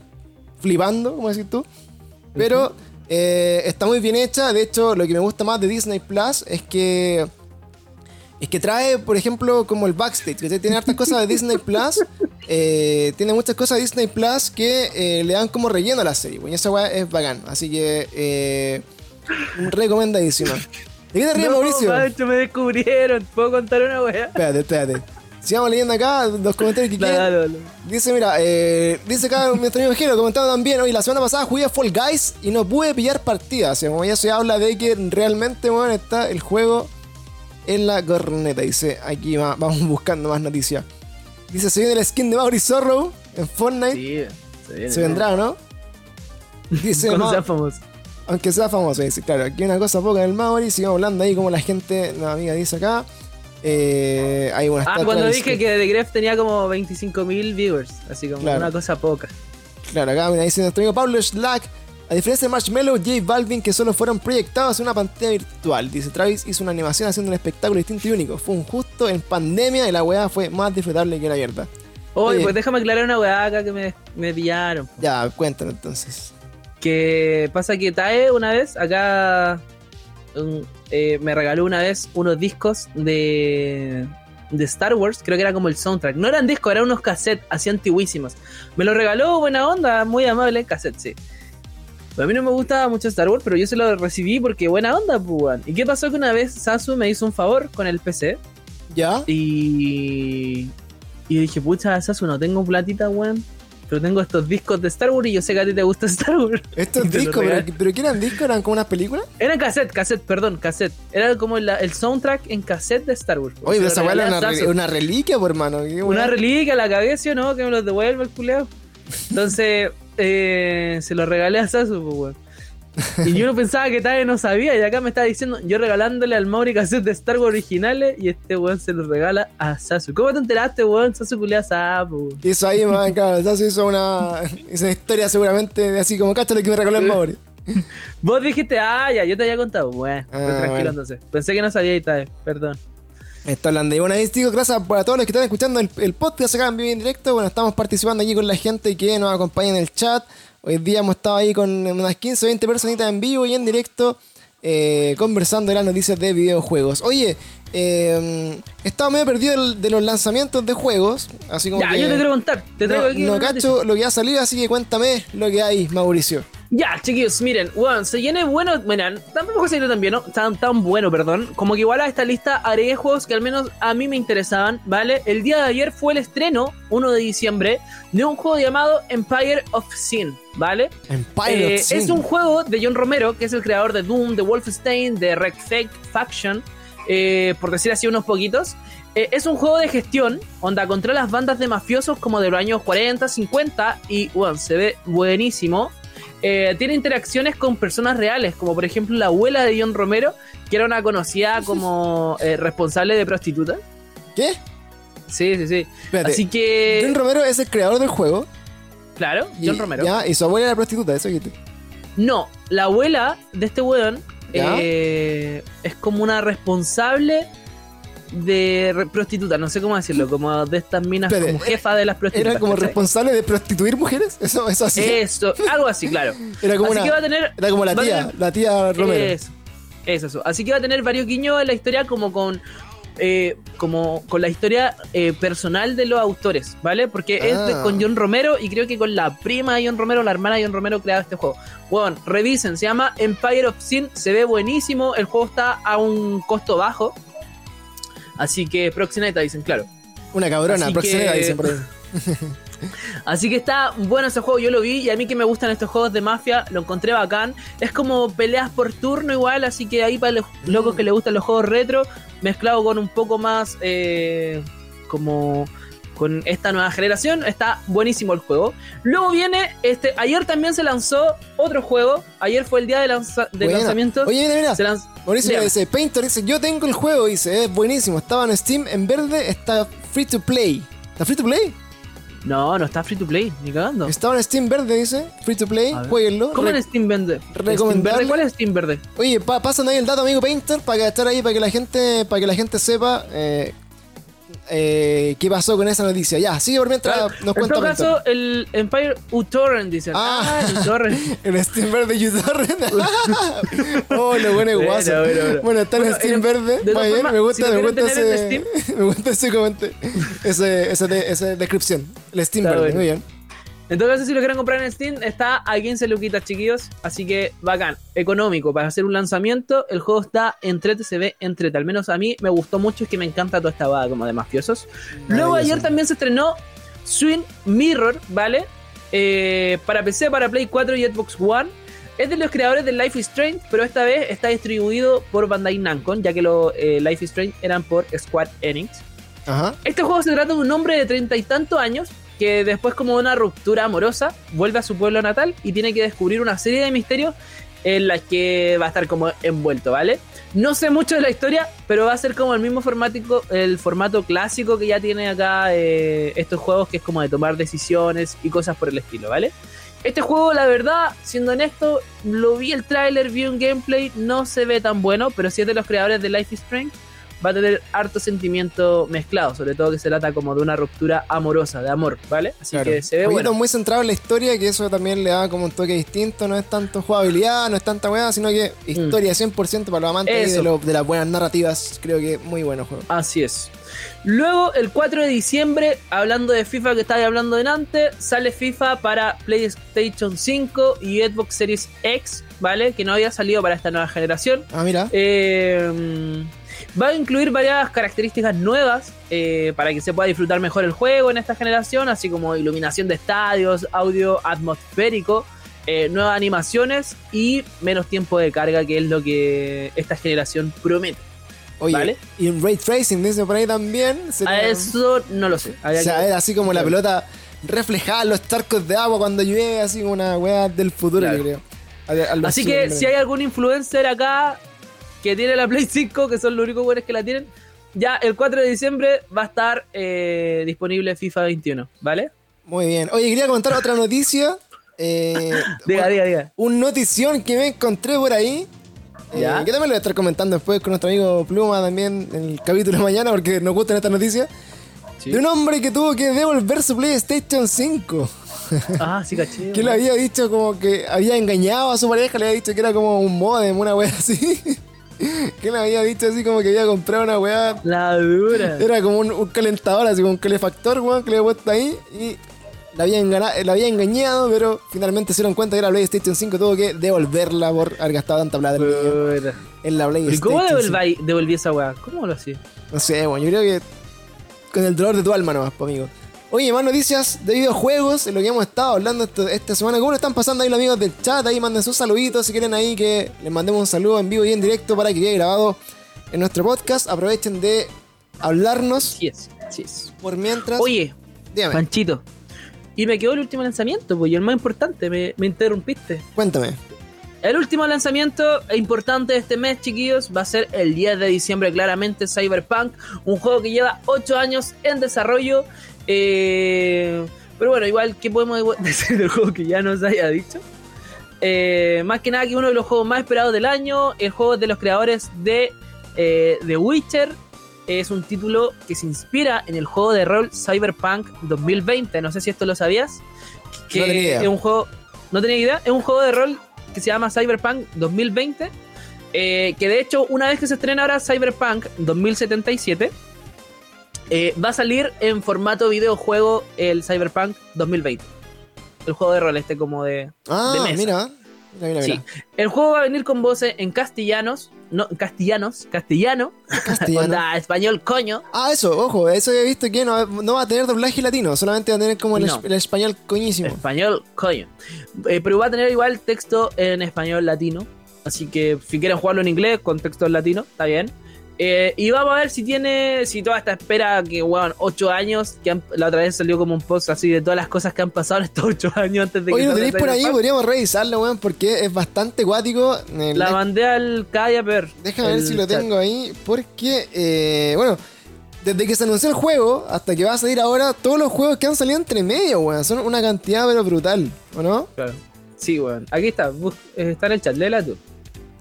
flipando, como decís tú. Pero eh, está muy bien hecha. De hecho, lo que me gusta más de Disney Plus es que. Es que trae, por ejemplo, como el backstage. Que tiene hartas cosas de Disney Plus. eh, tiene muchas cosas de Disney Plus que eh, le dan como relleno a la serie. pues, Y esa weá es bacán. Así que. Recomendadísima. ¿De qué te ríes, No, Mauricio? macho, me descubrieron. ¿Puedo contar una weá? Espérate, espérate. Sigamos leyendo acá los comentarios que dale, dale. Dice, mira, eh, dice acá nuestro amigo Jero, comentando también, hoy la semana pasada jugué a Fall Guys y no pude pillar partidas. O sea, como ya se habla de que realmente, bueno, está el juego en la corneta. Dice, aquí va- vamos buscando más noticias. Dice, se viene el skin de Mauri Zorro en Fortnite. Sí, se, viene, se vendrá, ¿no? Dice, Cuando sea famoso. aunque sea famoso, dice, claro, aquí una cosa poca del Maori, sigamos hablando ahí como la gente, la amiga dice acá. Eh, hay una Ah, cuando dije que The Gref tenía como 25.000 viewers. Así como Claro. una cosa poca. Claro, acá mira, dice nuestro amigo Pablo Schlack. A diferencia de Marshmallow, J Balvin, que solo fueron proyectados en una pantalla virtual. Dice Travis hizo una animación haciendo un espectáculo distinto y único. Fue un justo en pandemia y la weá fue más disfrutable que la abierta. Oye, Oye. pues déjame aclarar una weá acá que me, me pillaron. Ya, cuéntanos entonces. Que pasa que Tae una vez acá un- eh, me regaló una vez unos discos de, de Star Wars, creo que era como el soundtrack. No eran discos, eran unos cassettes así antiguísimos. Me lo regaló, buena onda, muy amable, cassette, sí. Pero a mí no me gustaba mucho Star Wars, pero yo se lo recibí porque buena onda, pues. ¿Y qué pasó que una vez Sasu me hizo un favor con el PC? ¿Ya? Y, y dije, pucha, Sasu, no tengo platita, weón. Pero tengo estos discos de Star Wars y yo sé que a ti te gusta Star Wars. Estos discos, pero, pero ¿qué eran discos? ¿Eran como unas películas? Eran cassette, cassette, perdón, cassette. Era como la- el soundtrack en cassette de Star Wars. Oye, pero esa era una, re- una reliquia, por hermano. Qué Una reliquia, la cagué, ¿sí o no? Que me los devuelva el culeado. Entonces, eh, se lo regalé a Sasu, pues, weón. Y yo no pensaba que Tae no sabía, y acá me está diciendo, yo regalándole al Mauri cassette de Star Wars originales, y este weón se lo regala a Sasu. ¿Cómo te enteraste, weón? Sasu culea sapo. Hizo ahí, man, claro, Sasu hizo una, hizo una historia seguramente de así como cáchale que me regaló el Maori. Vos dijiste, ah, ya, yo te había contado. Bueno, Ah, tranquilo bueno. entonces. Pensé que no sabía y tal, perdón. Está hablando. Y bueno, ahí digo, gracias por a todos los que están escuchando el, el podcast acá en vivo en directo. Bueno, estamos participando aquí con la gente que nos acompaña en el chat. Hoy día hemos estado ahí con unas 15 o 20 personitas en vivo y en directo eh, conversando de las noticias de videojuegos. Oye, eh, he estado medio perdido de los lanzamientos de juegos. Así como Ya, que yo te quiero contar. Te traigo no, aquí no cacho lo que ha salido, así que cuéntame lo que hay, Mauricio. Ya, chiquillos, miren, weón, se llene bueno. Bueno, tampoco se llene tan bien, ¿no? Tan, tan bueno, perdón. Como que igual a esta lista haré juegos que al menos a mí me interesaban, ¿vale? El día de ayer fue el estreno, 1 de diciembre, de un juego llamado Empire of Sin, ¿vale? Empire Eh, of Sin. es un juego de John Romero, que es el creador de Doom, de Wolfenstein, de Red Fake Faction, eh, por decir así unos poquitos. Eh, es un juego de gestión, onda contra las bandas de mafiosos como de los años 40, 50 y bueno, se ve buenísimo. Eh, tiene interacciones con personas reales, como por ejemplo la abuela de John Romero, que era una conocida como eh, responsable de prostituta. ¿Qué? Sí, sí, sí. Espérate. Así que. John Romero es el creador del juego. Claro, y- John Romero. Ya, y su abuela era prostituta, eso dijiste. No, la abuela de este weón eh, es como una responsable de re- prostituta, no sé cómo decirlo, como de estas minas como jefa de las prostitutas. Era como ¿cachai? responsable de prostituir mujeres. Eso, eso así. Eso, algo así, claro. era como Así una. que va a tener. Era como la tía, tener- la tía Romero. Eso, eso, eso. Así que va a tener varios guiños en la historia como con. eh, como con la historia eh, personal de los autores, ¿vale? Porque es de- Ah. con John Romero y creo que con la prima de John Romero, la hermana de John Romero, creado este juego. Bueno, revisen, se llama Empire of Sin, se ve buenísimo, el juego está a un costo bajo. Así que Proxeneta dicen, claro. Una cabrona, Así proxeneta, que- dicen por ahí. Así que está bueno ese juego, yo lo vi y a mí que me gustan estos juegos de mafia, lo encontré bacán. Es como peleas por turno igual, así que ahí para los locos que les gustan los juegos retro, mezclado con un poco más eh, como con esta nueva generación, está buenísimo el juego. Luego viene, este, ayer también se lanzó otro juego, ayer fue el día de, lanza- de Buena. lanzamiento. Oye, mira, mira. Se lanz- Mauricio dice, Painter dice, yo tengo el juego, dice, es buenísimo, estaba en Steam, en verde, está free to play. ¿Está free to play? No, no está free to play, ni cagando. Estaba en Steam verde, dice, free to play, jueguenlo. ¿Cómo en Steam Verde? recomendable. ¿Cuál es Steam Verde? Oye, pa pasan ahí el dato, amigo Painter, para estar ahí, para que la gente, para que la gente sepa eh, eh, qué pasó con esa noticia. Ya, sigue por mientras nos en cuenta todo Painter. caso, el Empire uTorrent dice. Ah. Ah, el uTorrent. En Steam verde uTorrent. oh, lo bueno es guaso. bueno, bueno. Bueno, está en Steam en- verde. de Muy bien, formas, me gusta, si me gusta ese, me gusta ese comentario. Ese, de- esa descripción. El Steam verde, muy bien. En todo caso, si lo quieren comprar en Steam, está a 15 luquitas, chiquillos. Así que bacán, económico. Para hacer un lanzamiento, el juego está entrete, se ve entrete. Al menos a mí me gustó mucho, es que me encanta toda esta vaga como de mafiosos. Luego ayer también se estrenó Swing Mirror, ¿vale? Eh, para PC, para Play 4 y Xbox One. Es de los creadores de Life is Strange, pero esta vez está distribuido por Bandai Namco, ya que los eh, Life is Strange eran por Square Enix. Ajá. Este juego se trata de un hombre de treinta y tantos años que después como una ruptura amorosa vuelve a su pueblo natal y tiene que descubrir una serie de misterios en las que va a estar como envuelto, ¿vale? No sé mucho de la historia, pero va a ser como el mismo formático, el formato clásico que ya tiene acá eh, estos juegos, que es como de tomar decisiones y cosas por el estilo, ¿vale? Este juego, la verdad, siendo honesto, lo vi el tráiler, vi un gameplay, no se ve tan bueno, pero si es de los creadores de Life is Strange, va a tener harto sentimiento mezclado, sobre todo que se trata como de una ruptura amorosa, de amor, ¿vale? Así Claro. que se ve bueno. muy centrado en la historia, que eso también le da como un toque distinto. No es tanto jugabilidad, no es tanta weá, sino que historia 100% para los amantes Mm. De, lo- de las buenas narrativas. Creo que muy bueno juego. Así es. Luego, el 4 de diciembre, hablando de FIFA que estaba hablando delante, sale FIFA para PlayStation 5 y Xbox Series X, ¿vale? Que no había salido para esta nueva generación. Ah, mira. Eh, va a incluir varias características nuevas eh, para que se pueda disfrutar mejor el juego en esta generación, así como iluminación de estadios, audio atmosférico, eh, nuevas animaciones y menos tiempo de carga, que es lo que esta generación promete. Oye, ¿vale? y en Ray Tracing dice por ahí también. A sería- eso no lo sé. O sea, que- era así como la pelota reflejada los charcos de agua cuando llueve, así como una weá del futuro, Claro. yo creo. Al- Así que si hay algún influencer acá que tiene la Play 5, que son los únicos buenos que la tienen, ya el 4 de diciembre va a estar eh, disponible FIFA 21, ¿vale? Muy bien. Oye, quería comentar otra noticia. Eh, Diga, diga, diga. un notición que me encontré por ahí. eh, Ya. que también lo voy a estar comentando después con nuestro amigo Pluma también en el capítulo de mañana porque nos gustan estas noticias. De un hombre que tuvo que devolver su PlayStation 5. Ah, sí, caché. Que le había dicho como que había engañado a su pareja, le había dicho que era como un modem, una weá así. que le había dicho así como que había comprado una weá. La dura. Era como un, un calentador, así como un calefactor, weón, que le había puesto ahí y la había, la había engañado, pero finalmente se dieron cuenta que era PlayStation 5, tuvo que devolverla por haber gastado tanta plata en, la ¿Y PlayStation cómo 5. devolví, devolví esa weá? ¿Cómo lo hacía? No sé, bueno, yo creo que con el dolor de tu alma nomás, pues, amigo. Oye, más noticias de videojuegos, en lo que hemos estado hablando esto- esta semana. ¿Cómo lo están pasando ahí los amigos del chat? Ahí manden sus saluditos si quieren ahí que les mandemos un saludo en vivo y en directo para que quede grabado en nuestro podcast. Aprovechen de hablarnos Sí es, sí es. por mientras. Oye, dígame, Panchito. Y me quedó el último lanzamiento, pues, y el más importante, me, me interrumpiste. cuéntame. El último lanzamiento importante de este mes, chiquillos, va a ser el 10 de diciembre, claramente, Cyberpunk, un juego que lleva 8 años en desarrollo. Eh, pero bueno, igual, ¿qué podemos decir del juego que ya nos haya dicho? Eh, más que nada que uno de los juegos más esperados del año, el juego de los creadores de eh, The Witcher, es un título que se inspira en el juego de rol Cyberpunk 2020. No sé si esto lo sabías. Que No tenía idea. es un juego. No tenía idea. Es un juego de rol que se llama Cyberpunk 2020. eh, que de hecho, una vez que se estrena ahora Cyberpunk 2077, eh, va a salir en formato videojuego el Cyberpunk 2020. El juego de rol este como de, Ah, de mesa. mira. Mira, mira, Sí. El juego va a venir con voces en castellanos, no, castellanos, castellano, Castellano. onda español coño, Ah, eso, ojo, eso he visto que no, no va a tener doblaje latino, solamente va a tener como el, No. el español coñísimo. español coño. Eh, pero va a tener igual texto en español latino, así que si quieren jugarlo en inglés con texto en latino, está bien. Eh, y vamos a ver si tiene, si toda esta espera que, weón, 8 años, que han- la otra vez salió como un post así de todas las cosas que han pasado en estos 8 años antes de que Oye, ¿lo tenéis por ahí? Podríamos revisarlo, weón, porque es bastante cuático. Eh, La mandé al Kayaper. Déjame ver si lo chat. tengo ahí, porque, eh, bueno, desde que se anunció el juego hasta que va a salir ahora, todos los juegos que han salido entre medio, weón, son una cantidad pero brutal, ¿o no? Claro. Sí, weón. Aquí está, eh, está en el chat, léela tú.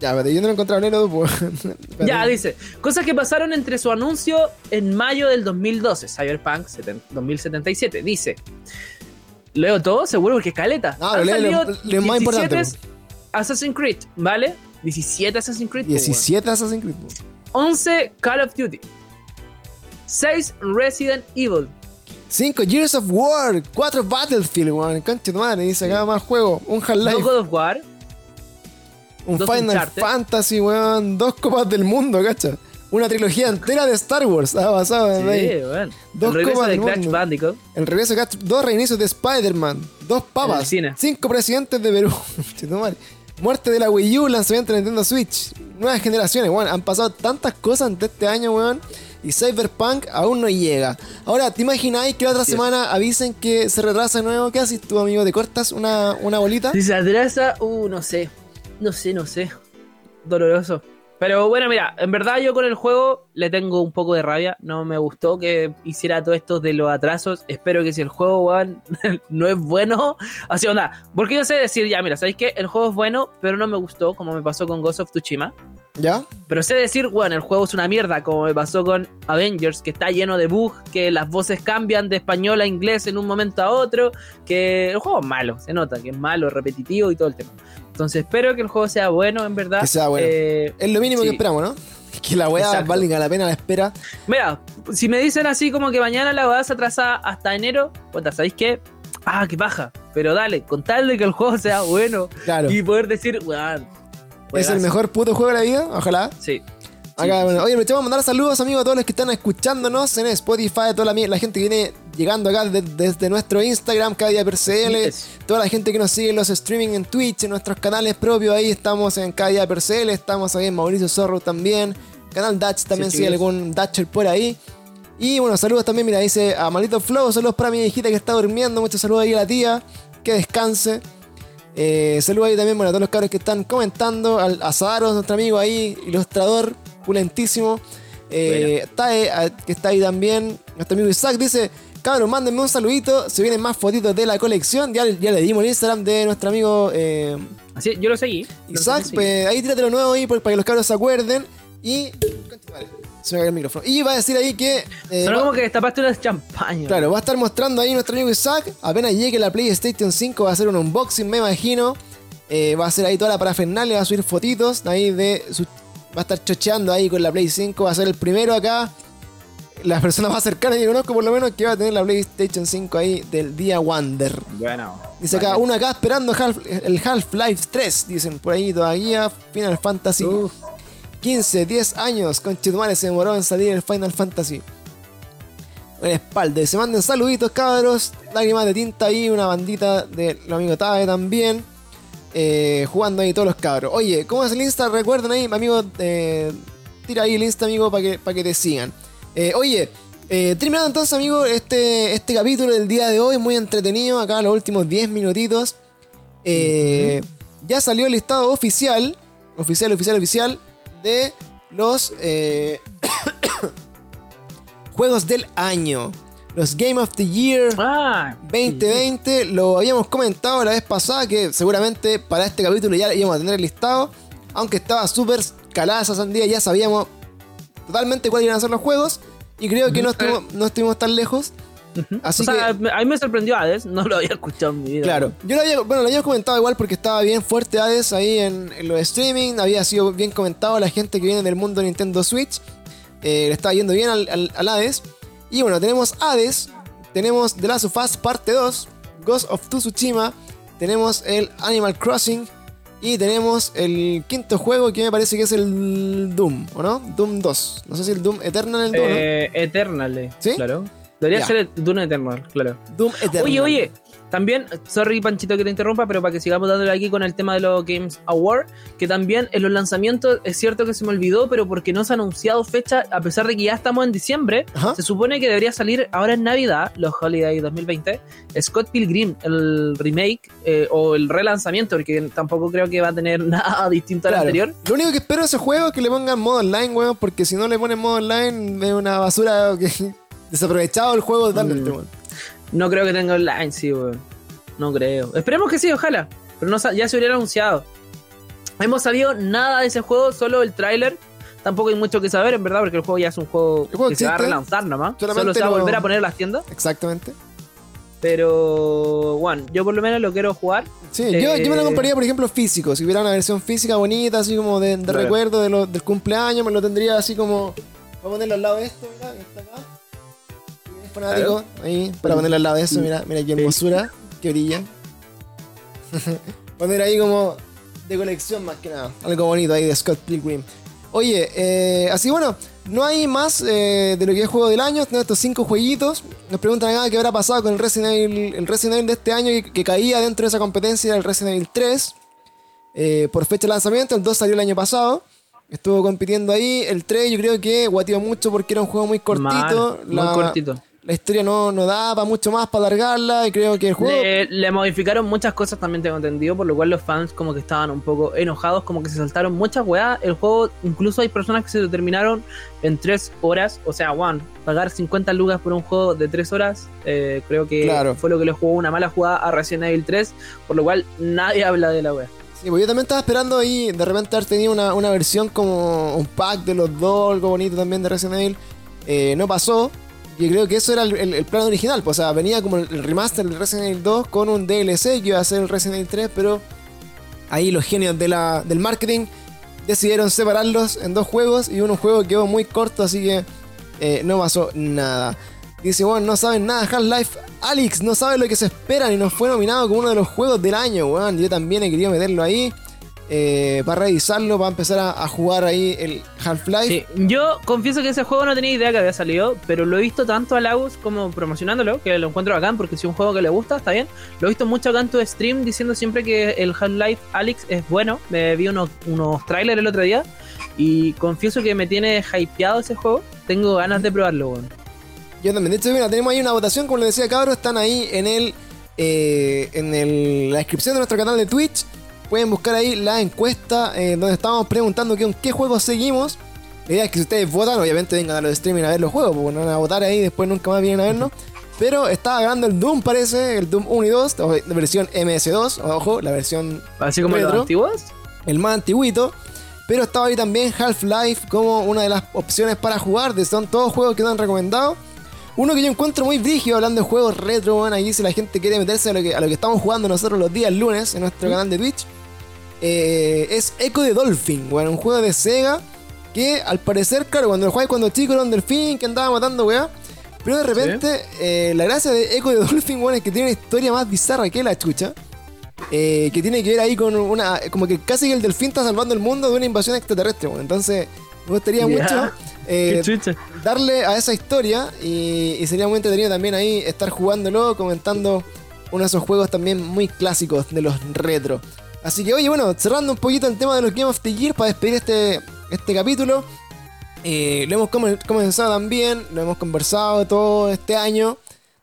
Ya, pero yo no lo encontré Nero, pues. Ya, dice, cosas que pasaron entre su anuncio en mayo del 2012, Cyberpunk 70 2077. Dice, leo todo, seguro porque es caleta. Ah, Han lee lo- más importante, 17 Assassin's Creed, ¿vale? 17 Assassin's Creed. pues, 17 Assassin's Creed. po. weón. 11 Call of Duty. 6 Resident Evil. 5 Years of War, 4 Battlefield, weón. Concha tu madre, dice acá más juego. Un 2 Half-Life, God of War. Un dos Final Uncharted. Fantasy, weón. Dos Copas del Mundo, cacha. Una trilogía entera de Star Wars. Ha pasado Sí, desde ahí. weón. Dos El regreso Copas de del Crash Mundo. Bandicoot. El regreso de Castro, dos reinicios de Spider-Man, dos En papas, cinco presidentes de Perú, muerte de la Wii U, lanzamiento de Nintendo Switch, nuevas generaciones, weón. Han pasado tantas cosas ante este año, weón. Y Cyberpunk aún no llega. Ahora, ¿te imagináis que la otra Sí. semana avisen que se retrasa de nuevo? ¿Qué haces tú, amigo? ¿Te cortas una, una bolita? Si se atrasa, uh, no sé. No sé, no sé. Doloroso. Pero bueno, mira, en verdad yo con el juego le tengo un poco de rabia. No me gustó que hiciera todo esto de los atrasos. Espero que si el juego, weón, no es bueno. Así onda. Porque yo sé decir, ya, mira, ¿sabéis qué? El juego es bueno, pero no me gustó, como me pasó con Ghost of Tsushima. ¿Ya? Pero sé decir, bueno, el juego es una mierda, como me pasó con Avengers, que está lleno de bugs, que las voces cambian de español a inglés en un momento a otro, que el juego es malo, se nota que es malo, repetitivo y todo el tema. Entonces espero que el juego sea bueno, en verdad. Que sea bueno. Eh, Es lo mínimo Sí. que esperamos, ¿no? Que la weá valga la pena la espera. mira, si me dicen así como que mañana la vas a atrasar hasta enero, puta, ¿sabéis qué? Ah, qué paja. Pero dale, con tal de que el juego sea bueno Claro. y poder decir, weón. Es el juegazo". mejor puto juego de la vida, ojalá. Sí. Acá, bueno, oye, aprovechamos a mandar saludos, amigos, a todos los que están escuchándonos en Spotify, a toda la, gente que viene llegando acá de- desde nuestro Instagram, cada día per CL, Yes. toda la gente que nos sigue en los streaming en Twitch, en nuestros canales propios, ahí estamos en cada día per CL, estamos ahí en Mauricio Zorro también, canal Dutch también Sí, sigue algún Dutcher por ahí. Y bueno, saludos también, mira, dice a Maldito Flow, saludos para mi hijita que está durmiendo, muchos saludos ahí a la tía, que descanse. Eh, saludos ahí también bueno, a todos los cabros que están comentando. Al, a Zaros, nuestro amigo ahí, ilustrador, pulentísimo. Eh, Tae, a- que está ahí también. Nuestro amigo Isaac dice: Cabros, mándenme un saludito. Se vienen más fotitos de la colección. Ya, ya le dimos el Instagram de nuestro amigo eh, Así, yo lo seguí. Isaac. Pues ahí tírate lo nuevo ahí por- para que los cabros se acuerden. Y. Se me cayó el micrófono. Y va a decir ahí que. eh, Sonó va- como que destapaste una champaña. Claro, va a estar mostrando ahí nuestro amigo Isaac. Apenas llegue la PlayStation 5 va a hacer un unboxing, me imagino. Eh, va a hacer ahí toda la parafernalia, va a subir fotitos ahí de su... Va a estar chocheando ahí con la Play 5, va a ser el primero acá. Las personas más cercanas que conozco por lo menos que va a tener la PlayStation 5 ahí del día Wonder. Bueno. Dice acá, uno acá esperando Half- el Half-Life 3, dicen por ahí todavía. Final Fantasy Uf. 15, 10 años, con Chetumare se demoró en salir el Final Fantasy. En espalda, se manden saluditos, cabros. Lágrimas de tinta ahí, una bandita de los amigos Tabe también. Eh, jugando ahí todos los cabros. Oye, ¿cómo es el Insta? Recuerden ahí, amigo. eh, tira ahí el Insta, amigo, para que, para que te sigan. Eh, oye, terminando entonces, amigo, este, este capítulo del día de hoy, muy entretenido. Acá los últimos 10 minutitos. Ya salió el listado oficial, oficial, oficial, oficial, de los juegos del año. Los Game of the Year Ah, 2020, lo habíamos comentado la vez pasada que seguramente para este capítulo ya íbamos a tener el listado. Aunque estaba súper calada esa sandía, ya sabíamos totalmente cuáles iban a ser los juegos. Y creo que no estuvimos, no estuvimos tan lejos. Así o sea, que- me- a mí me sorprendió Hades, no lo había escuchado en mi vida. Claro, yo lo había, bueno, lo habíamos comentado igual porque estaba bien fuerte Hades ahí en, en los streaming, había sido bien comentado la gente que viene del mundo Nintendo Switch, eh, le estaba yendo bien al, al- al Hades. Y bueno, tenemos Hades, tenemos The Last of Us Parte 2, Ghost of Tsushima, tenemos el Animal Crossing y tenemos el quinto juego que me parece que es el Doom, ¿o no? Doom 2, no sé si el Doom Eternal el 2, ¿no? Eh, Eternal, ¿Sí? claro. Debería ser el Dune Eternal, claro. Doom Eternal. Oye, oye, también, sorry Panchito que te interrumpa, pero para que sigamos dándole aquí con el tema de los Games Award, que también en los lanzamientos es cierto que se me olvidó, pero porque no se ha anunciado fecha, a pesar de que ya estamos en diciembre, Ajá. se supone que debería salir ahora en Navidad, los Holiday 2020, Scott Pilgrim, el remake eh, o el relanzamiento, porque tampoco creo que va a tener nada distinto al anterior. Lo único que espero de ese juego es que le pongan modo online, weón, porque si no le ponen modo online es una basura que desaprovechado el juego totalmente, Mm. weón. No creo que tenga online, sí, weón. No creo. Esperemos que sí, ojalá. Pero no, sa- ya se hubiera anunciado. Hemos sabido nada de ese juego, solo el tráiler. Tampoco hay mucho que saber, en verdad, porque el juego ya es un juego, juego que se va a existe. relanzar nomás. Solamente Solo se va a lo- volver a poner en las tiendas. Exactamente. Pero, bueno, yo por lo menos lo quiero jugar. Sí, yo, yo me lo Eh, compraría, por ejemplo, físico. Si hubiera una versión física bonita, así como de, recuerdo de lo- del cumpleaños, me lo tendría así como. Voy a ponerlo al lado de esto, mira, que está acá. Fanático, ahí, para ponerlo al lado de eso, mira, mira qué hermosura, que brilla. Poner ahí como de colección más que nada. Algo bonito ahí de Scott Pilgrim. Oye, eh, así bueno, no hay más eh, de lo que es juego del año. Tenemos estos cinco jueguitos. Nos preguntan acá qué habrá pasado con el Resident Evil, el Resident Evil de este año que, que caía dentro de esa competencia del Resident Evil 3. eh, por fecha de lanzamiento, el 2 salió el año pasado. Estuvo compitiendo ahí. El 3 yo creo que guateó mucho porque era un juego muy cortito. Mal, muy la, cortito. La historia no, no daba mucho más para alargarla. Y creo que el juego... Le, le modificaron muchas cosas, también tengo entendido, por lo cual los fans como que estaban un poco enojados, como que se saltaron muchas weas. El juego, incluso hay personas que se lo terminaron en 3 horas. O sea, one, pagar 50 lucas por un juego de 3 horas, eh, creo que Claro. fue lo que le jugó una mala jugada a Resident Evil 3, por lo cual nadie habla de la wea. Sí, pues yo también estaba esperando ahí de repente haber tenido una, una versión como un pack de los dos, algo bonito también de Resident Evil. Eh, no pasó. Y creo que eso era el, plan original. Pues, o sea, venía como el, remaster del Resident Evil 2 con un DLC que iba a ser el Resident Evil 3, pero ahí los genios de del marketing decidieron separarlos en dos juegos y uno juego quedó muy corto, así que eh, no pasó nada. Dice, bueno, no saben nada Half-Life. Alex, no sabe lo que se esperan y nos fue nominado como uno de los juegos del año, weón. Yo también he querido meterlo ahí eh, para revisarlo, para empezar a, a jugar ahí el Half-Life. Sí, yo confieso que ese juego no tenía idea que había salido, pero lo he visto tanto a Lagus como promocionándolo, que lo encuentro bacán, porque si es un juego que le gusta, está bien. Lo he visto mucho acá en tu stream diciendo siempre que el Half-Life Alex es bueno. Me vi unos, unos trailers el otro día y confieso que me tiene hypeado ese juego. Tengo ganas de probarlo, weón. Yo también. De hecho, mira, tenemos ahí una votación, como les decía, cabros. Están ahí en el eh, en el- la descripción de nuestro canal de Twitch. Pueden buscar ahí la encuesta eh, donde estábamos preguntando que, con qué juegos seguimos. La idea es que si ustedes votan, obviamente vengan a los streaming a ver los juegos, porque no van a votar ahí y después nunca más vienen a vernos. Pero estaba ganando el Doom, parece, el Doom 1 y 2, o- la versión MS2, ojo, la versión Así como los Retro. antiguos. el más antiguito. Pero estaba ahí también Half-Life como una de las opciones para jugar. Son todos juegos que nos han recomendado. Uno que yo encuentro muy brígido hablando de juegos retro, bueno, aquí si la gente quiere meterse a lo, que, a lo que estamos jugando nosotros los días lunes en nuestro canal de Twitch. Eh, es Echo de Dolphin, bueno, un juego de Sega que al parecer, claro, cuando lo jugáis cuando chico era un delfín que andaba matando weá. Pero de repente, eh, la gracia de Echo de Dolphin, bueno, es que tiene una historia más bizarra que la chucha. eh, que tiene que ver ahí con una. Como que casi que el delfín está salvando el mundo de una invasión extraterrestre, bueno. Entonces, me gustaría mucho eh, darle a esa historia y, y sería muy entretenido también ahí estar jugándolo, comentando uno de esos juegos también muy clásicos de los retro. Así que oye, bueno, cerrando un poquito el tema de los Game of the Year para despedir este, este capítulo. Eh, lo hemos come- comenzado también, lo hemos conversado todo este año.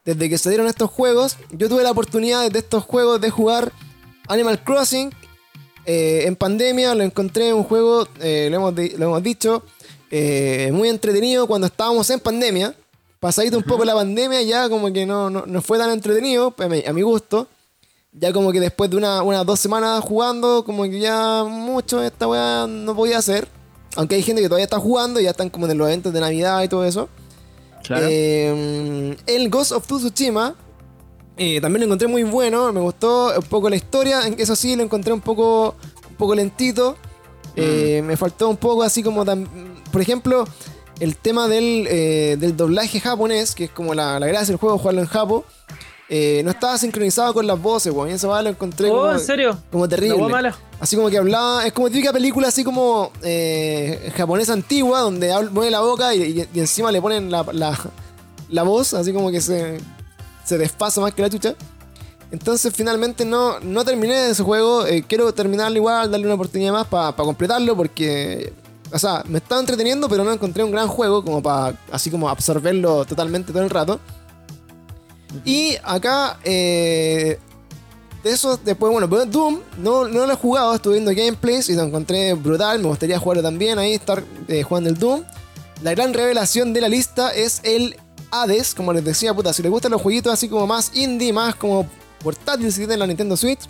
Desde que salieron estos juegos, yo tuve la oportunidad de estos juegos de jugar Animal Crossing, eh, en pandemia lo encontré un juego, eh, lo, hemos lo hemos dicho, muy entretenido cuando estábamos en pandemia. Pasadito un poco la pandemia, ya como que no, no, no fue tan entretenido, a mi gusto. Ya como que después de una- unas dos semanas jugando, como que ya mucho esta weá no podía hacer. Aunque hay gente que todavía está jugando, ya están como en los eventos de Navidad y todo eso. Claro. Eh, el Ghost of Tsushima eh, también lo encontré muy bueno, me gustó un poco la historia, en que eso sí lo encontré un poco, un poco lentito. Eh, Me faltó un poco así como, por ejemplo, el tema del, del doblaje japonés, que es como la, la gracia del juego, jugarlo en Japo. Eh, no estaba sincronizado con las voces, weón. y Eso va, lo encontré oh, como, ¿en serio? como terrible. ¿La hueá mala? Así como que hablaba, es como típica película así como eh, japonesa antigua, donde mueve la boca y, y- y encima le ponen la, la- la voz, así como que se, se desfasa más que la chucha. Entonces finalmente no, no terminé ese juego, eh, quiero terminarlo igual, darle una oportunidad más para completarlo porque, o sea, me estaba entreteniendo pero no encontré un gran juego como para así como absorberlo totalmente todo el rato. Y acá, eh, de eso, después, bueno, pero Doom no, no lo he jugado, estuve viendo gameplays y lo encontré brutal, me gustaría jugarlo también, ahí estar eh, jugando el Doom. La gran revelación de la lista es el Hades, como les decía, puta, si les gustan los jueguitos así como más indie, más como portátil si tienen la Nintendo Switch.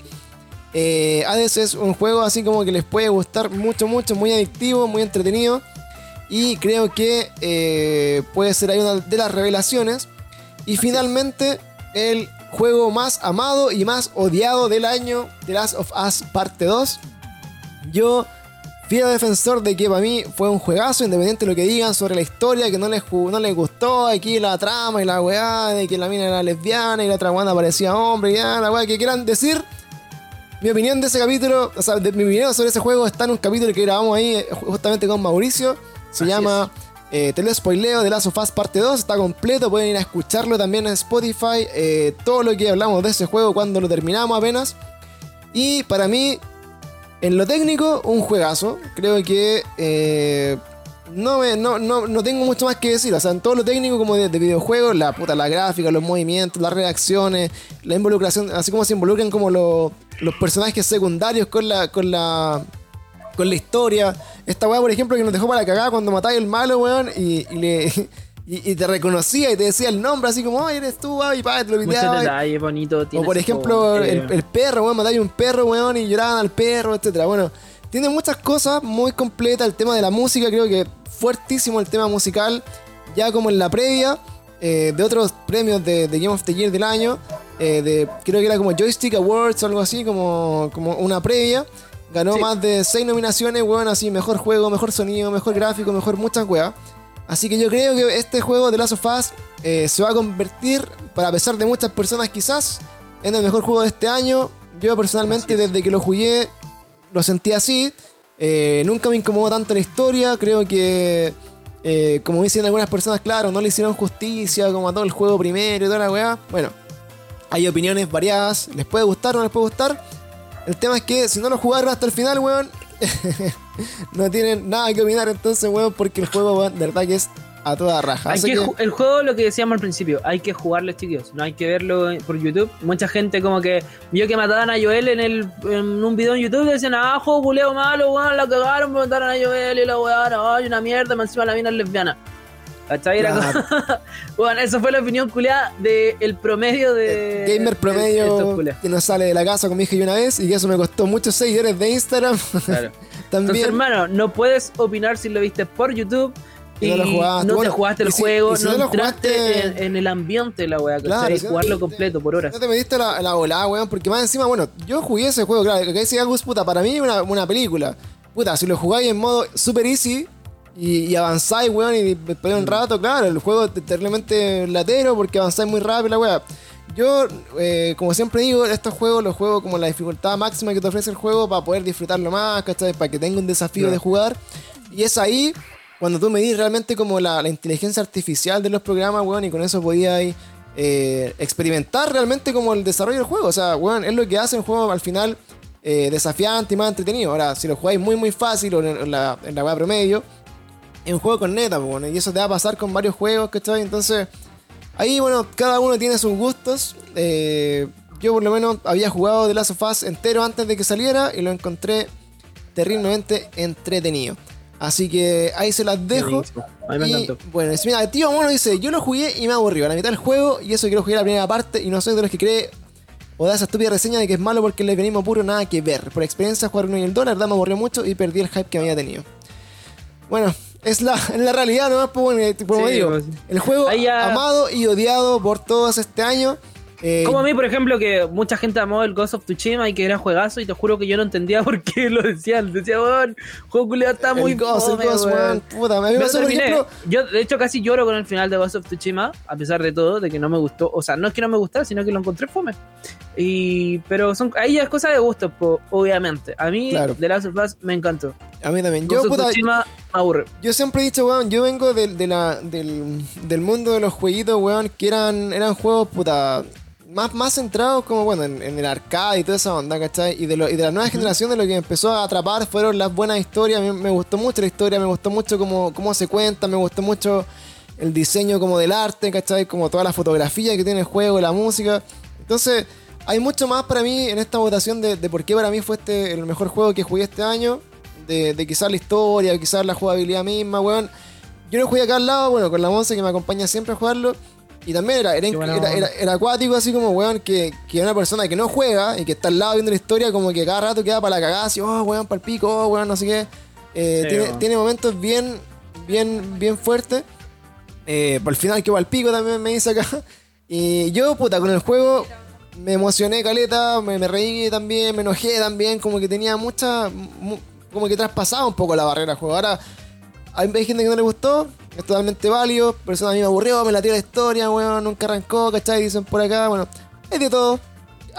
eh, Hades es un juego así como que les puede gustar mucho, mucho, muy adictivo, muy entretenido. Y creo que eh, puede ser ahí una de las revelaciones. Y finalmente, el juego más amado y más odiado del año, The Last of Us Parte 2. Yo, fiel defensor de que para mí fue un juegazo, independiente de lo que digan sobre la historia, que no les, no les gustó, aquí la trama y la weá, de que la mina era lesbiana y la otra weá parecía hombre, y ya, la weá que quieran decir. Mi opinión de ese capítulo, o sea, de- mi opinión sobre ese juego está en un capítulo que grabamos ahí eh, justamente con Mauricio. Se Así llama eh, Te lo spoileo de Last of Us Parte 2. Está completo, pueden ir a escucharlo también en Spotify. eh, todo lo que hablamos de ese juego cuando lo terminamos apenas. Y para mí, en lo técnico, un juegazo. Creo que eh, no, no, no, no tengo mucho más que decir. O sea, en todo lo técnico como de, de videojuegos, la puta, la gráfica, los movimientos, las reacciones, la involucración, así como se involucran como los, los personajes secundarios con la, con la, con la historia. Esta weá, por ejemplo, que nos dejó para la cagada cuando matáis al malo, weón, y, y le... Y, y te reconocía y te decía el nombre así como, ay, eres tú, ay, pa, te lo piteaba. bonitos. O por ejemplo, eh, el, el perro, weón, matáis un perro, weón, y lloraban al perro, etcétera. Bueno, tiene muchas cosas muy completas. El tema de la música, creo que fuertísimo el tema musical. Ya como en la previa eh, de otros premios de, de Game of the Year del año. eh, de, creo que era como Joystick Awards o algo así, como, como una previa. Ganó Sí. más de 6 nominaciones, weón, así, mejor juego, mejor sonido, mejor gráfico, mejor muchas weas. Así que yo creo que este juego de Last of Us eh, se va a convertir, para pesar de muchas personas quizás, en el mejor juego de este año. Yo personalmente desde que lo jugué lo sentí así. Eh, nunca me incomodó tanto la historia. Creo que, eh, como dicen algunas personas, claro, no le hicieron justicia como a todo el juego primero y toda la weá. Bueno, hay opiniones variadas. Les puede gustar o no les puede gustar. El tema es que si no lo jugaron hasta el final, weón, no tienen nada que opinar entonces, weón, porque el juego, weón, de verdad que es a toda raja. Hay que el juego, lo que decíamos al principio, hay que jugarlo, chicos. No hay que verlo por YouTube. Mucha gente, como que vio que mataban a Joel en, el, en un video en YouTube y decían, ah, juego culeo malo, weón, la cagaron, me mataron a Joel y la weón, ay, una mierda, más encima la mina es lesbiana. ¿Cachai? Era Claro. como- bueno, esa fue la opinión culeada del promedio de. gamer de estos promedio que no sale de la casa como dije yo una vez y que eso me costó muchos seguidores de Instagram Claro. Entonces, también hermano, no puedes opinar si lo viste por YouTube. Y Y no lo jugaste. no Bueno, te jugaste el si- juego, si no, no lo entraste jugaste- en, en el ambiente la weá, Claro, ¿cachai? si no Jugarlo te- completo por horas. no te metiste la, la volada weón porque más encima bueno yo jugué ese juego claro que Gus puta para mí es una, una película puta si lo jugáis en modo super easy y, y avanzáis weón y después de un rato claro el juego es terriblemente latero porque avanzáis muy rápido la weá yo, eh, como siempre digo, estos juegos los juego como la dificultad máxima que te ofrece el juego para poder disfrutarlo más, ¿cachai? Para que tenga un desafío de jugar. Y es ahí cuando tú medís realmente como la, la inteligencia artificial de los programas, weón, y con eso podías eh, experimentar realmente como el desarrollo del juego. O sea, weón, es lo que hace un juego al final eh, desafiante y más entretenido. Ahora, si lo jugáis muy muy fácil o en, la, en la web promedio, es un juego con neta, bueno, y eso te va a pasar con varios juegos, ¿cachai? Entonces, ahí, bueno, cada uno tiene sus gustos. Eh, yo por lo menos había jugado The Last of Us entero antes de que saliera y lo encontré terriblemente entretenido. Así que ahí se las dejo. A mí me Y, bueno, es- mira, tío Mono dice, yo lo jugué y me aburrió a la mitad del juego y eso quiero jugar la primera parte y no soy de los que cree o da esa estúpida reseña de que es malo porque el veganismo puro nada que ver. Por experiencia jugar uno y el dólar, la verdad me aburrió mucho y perdí el hype que había tenido. Bueno, es la, es la realidad nomás, pues, bueno, como Sí, digo, pues. el juego amado y odiado por todos este año. eh, Como a mí, por ejemplo, que mucha gente amó el Ghost of Tsushima y que era juegazo y te juro que yo no entendía por qué lo decían. Decía, weón, juego culiao está muy Ghost, el fome, Ghost, weón". puta, a mí me lo pasó, por ejemplo, Yo, de hecho, casi lloro con el final de Ghost of Tsushima, a pesar de todo, de que no me gustó. O sea, no es que no me gustara, sino que lo encontré fome. Y, pero son, ahí ya es cosa de gusto, po, obviamente. A mí, Claro. The Last of Us me encantó. a mí también. Yo, puta, me aburre. Yo siempre he dicho, weón, yo vengo del, de la, del, del mundo de los jueguitos, weón, que eran, eran juegos, puta, más, más centrados como, bueno, en, en el arcade y toda esa onda, ¿cachai? Y de, lo, y de la nueva generación de lo que me empezó a atrapar fueron las buenas historias. A mí me gustó mucho la historia, me gustó mucho cómo, cómo se cuenta, me gustó mucho el diseño como del arte, ¿cachai? Como toda la fotografía que tiene el juego, la música. Entonces, hay mucho más para mí en esta votación de, de por qué para mí fue este el mejor juego que jugué este año. De, de quizás la historia, quizás la jugabilidad misma, weón. Yo lo jugué acá al lado, bueno, con la Monse que me acompaña siempre a jugarlo. Y también era, era, acuático, así como, weón, que, que una persona que no juega y que está al lado viendo la historia, como que cada rato queda para la cagada, así, oh, weón, para el pico, oh, weón, no sé qué. Eh, Sí, tiene, weón. tiene momentos bien, bien, bien fuertes. Eh, por el final que va al pico también me dice acá. Y yo, puta, con el juego me emocioné caleta, me, reí también, me enojé también, como que tenía mucha... mu- como que traspasaba un poco la barrera juego. Ahora, hay, gente que no le gustó, es totalmente válido, personas a mí me aburrió, me latió la historia, weón, nunca arrancó, ¿cachai? Dicen por acá, bueno, hay de todo.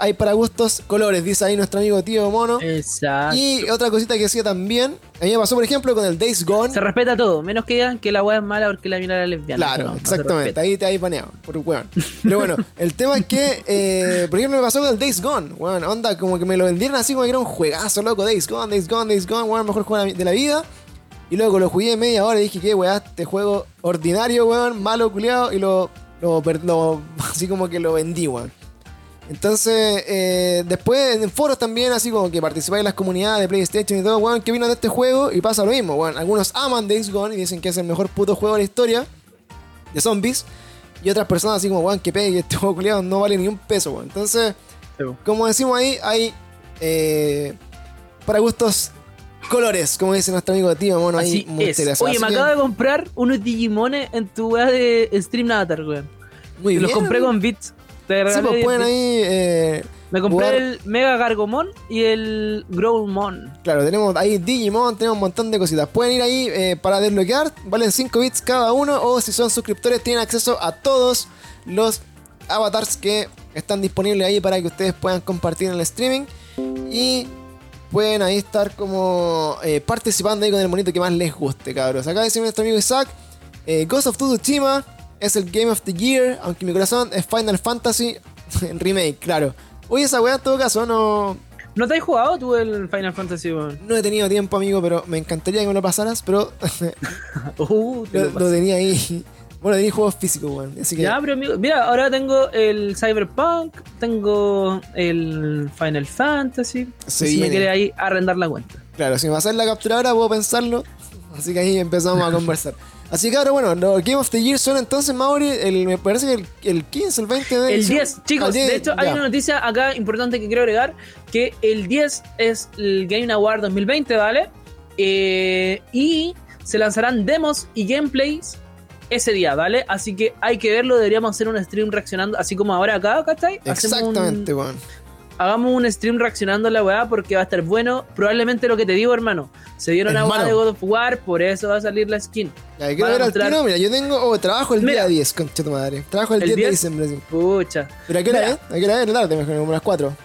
Hay para gustos colores, dice ahí nuestro amigo tío mono. Exacto. Y otra cosita que decía también, a mí me pasó por ejemplo con el Days Gone. Se respeta todo, menos que digan que la weá es mala porque la mina era lesbiana. Claro, No, exactamente, ahí te hay baneado, por weón. Pero bueno, el tema es que, eh, por ejemplo, me pasó con el Days Gone, weón, onda, como que me lo vendieron así como que era un juegazo, loco, Days Gone, Days Gone, Days Gone, weón, mejor juego de la vida. Y luego lo jugué media hora y dije, qué weá, este juego ordinario, weón, malo, culiado, y lo, lo, lo- así como que lo vendí, weón. Entonces, eh, después en foros también, así como que participáis en las comunidades de PlayStation y todo, weón, que vino de este juego y pasa lo mismo, weón. Algunos aman Days Gone y dicen que es el mejor puto juego de la historia de zombies. Y otras personas así como, weón, que pegue, este juego culiado no vale ni un peso, weón. Entonces, Sí, como decimos ahí, hay eh, para gustos colores, como dice nuestro amigo tío mono ahí. Así. Oye, me que, acabo de comprar unos Digimones en tu weá de Stream Avatar, weón. muy Y los bien, compré con bits. Te Sí, regalé pues 10 pueden ahí. eh, Me compré jugar. el Mega Gargomon y el Growlmon. Claro, tenemos ahí Digimon, tenemos un montón de cositas. Pueden ir ahí eh, para desbloquear, valen 5 bits cada uno. O si son suscriptores, tienen acceso a todos los avatars que están disponibles ahí para que ustedes puedan compartir en el streaming. Y pueden ahí estar como eh, participando ahí con el monito que más les guste, cabros. Acá dice nuestro amigo Isaac: eh, Ghost of Tsushima es el Game of the Year, aunque mi corazón es Final Fantasy Remake, claro. Oye, esa weá en todo caso no, ¿No te has jugado tú el Final Fantasy, weón? no he tenido tiempo, amigo, pero me encantaría que me lo pasaras, pero Uh, te lo, lo lo paso. tenía ahí. Bueno, tenía juegos físicos, weón. Así que, Ya, pero amigo, mira, ahora tengo el Cyberpunk, tengo el Final Fantasy. Se si me viene. quiere ahí arrendar la cuenta. claro, si me pasas la capturadora puedo pensarlo. Así que ahí empezamos a conversar. Así que ahora, bueno, los Game of the Year son entonces, Mauri, el, me parece que el, el 15, el 20 de El diciembre. 10, chicos, Al 10, de hecho hay una noticia acá importante que quiero agregar, que el 10 es el Game Award 2020, ¿vale? Eh, y se lanzarán demos y gameplays ese día, ¿vale? Así que hay que verlo, deberíamos hacer un stream reaccionando, así como ahora acá, ¿cachai? Exactamente, weón. Hagamos un stream reaccionando a la weá porque va a estar bueno. Probablemente lo que te digo, hermano. Se dieron a Hermano. weá de God of War, por eso va a salir la skin. Ya, quiero a ver al tiro, mira, yo tengo, oh, trabajo el Mira. día 10, concha tu madre. Trabajo el, ¿El 10, de 10? diciembre, sí. Pucha. Pero a qué hora, eh? ¿A qué hora es? Tarde, mejor, como a las 4.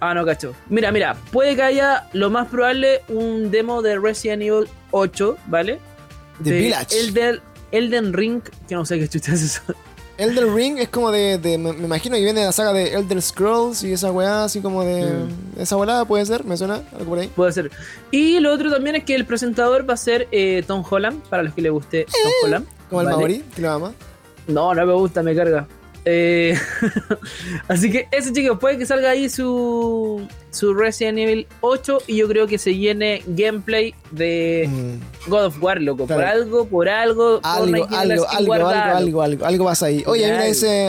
Ah, no, cacho. Mira, mira, puede que haya lo más probable un demo de Resident Evil 8, ¿vale? The Village. Elden, Elden Ring, que no sé qué chucha es eso. Elden Ring es como de, de- me, imagino que viene de la saga de Elder Scrolls y esa weá así como de Mm. esa volada puede ser, me suena algo por ahí. Puede ser. Y lo otro también es que el presentador va a ser eh, Tom Holland, para los que le guste Tom Holland. Como el. Maori, que lo ama. No, no me gusta, me carga. Eh, así que eso chicos, puede que salga ahí su, su Resident Evil 8 y yo creo que se llene gameplay de Mm. God of War, loco. Por algo, por algo. Algo, algo, algo, algo, algo, algo, algo pasa ahí. Oye, mira, dice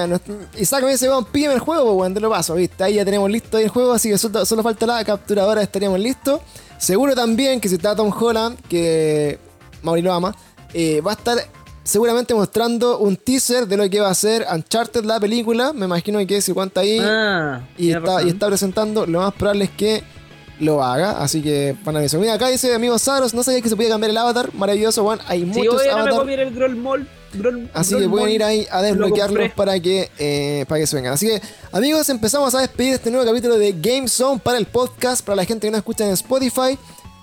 Isaac me dice, weón, pídeme el juego, weón, te lo paso, viste. Ahí ya tenemos listo ahí el juego, así que solo, solo falta la capturadora, estaríamos listos. Seguro también que si está Tom Holland, que Mauri lo ama, eh, va a estar seguramente mostrando un teaser de lo que va a ser Uncharted, la película. Me imagino que se cuenta ahí. Ah, y, está, y está presentando, lo más probable es que lo haga, así que van a ver eso. Mira, acá dice amigo Saros, no sabía que se podía cambiar el avatar, maravilloso, weón. Hay Sí, muchos oye, no me avatars. el Groll Mall. Groll- Así Groll que pueden ir ahí a Lo desbloquearlos para que, eh, para que se vengan. Así que, amigos, empezamos a despedir este nuevo capítulo de Game Zone para el podcast, para la gente que no escucha en Spotify.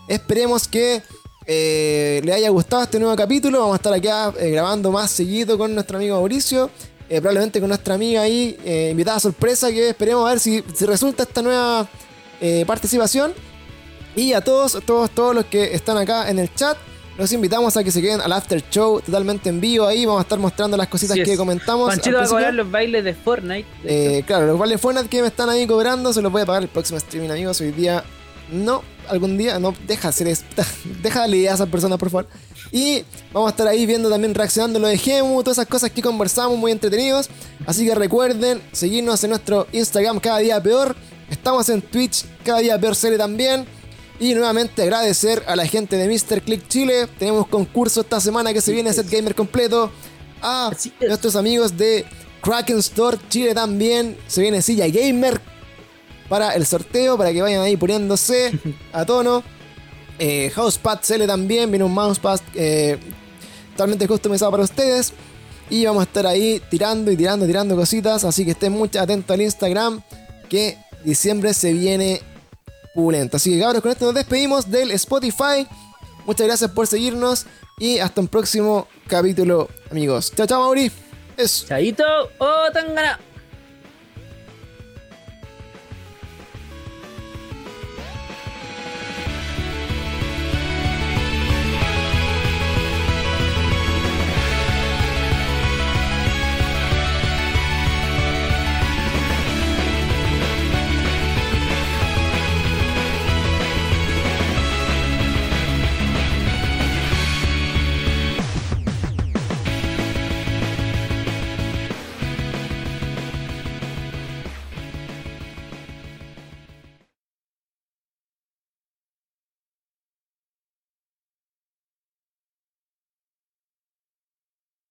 Esperemos que eh, le haya gustado este nuevo capítulo. Vamos a estar acá eh, grabando más seguido con nuestro amigo Mauricio. eh, probablemente con nuestra amiga ahí, eh, invitada sorpresa, que esperemos a ver si, si resulta esta nueva participación. Y a todos, todos, todos los que están acá en el chat, los invitamos a que se queden al after show totalmente en vivo ahí. Vamos a estar mostrando las cositas que comentamos. Panchito va a cobrar los bailes de Fortnite. de claro, los vales Fortnite que me están ahí cobrando se los voy a pagar el próximo streaming, amigos. Hoy día no, algún día, no, deja de hacer esto. deja darle idea a esas personas, por favor. Y vamos a estar ahí viendo también, reaccionando lo de Gemu, todas esas cosas que conversamos, muy entretenidos. Así que recuerden seguirnos en nuestro Instagram cada día peor. Estamos en Twitch, cada día peor serie también. Y nuevamente agradecer a la gente de Mr. Click Chile. Tenemos concurso esta semana que se viene Set Gamer completo. A nuestros amigos de Kraken Store Chile también. Se viene silla gamer para el sorteo, para que vayan ahí poniéndose a tono. Eh, Housepad CL también, viene un mousepad eh, totalmente customizado para ustedes. Y vamos a estar ahí tirando y tirando, tirando cositas. Así que estén muy atentos al Instagram, que diciembre se viene pulento. Así que cabros, con esto nos despedimos del Spotify. Muchas gracias por seguirnos y hasta un próximo capítulo, amigos. Chao, chao, Mauri. Eso. Chaito, oh, tangana.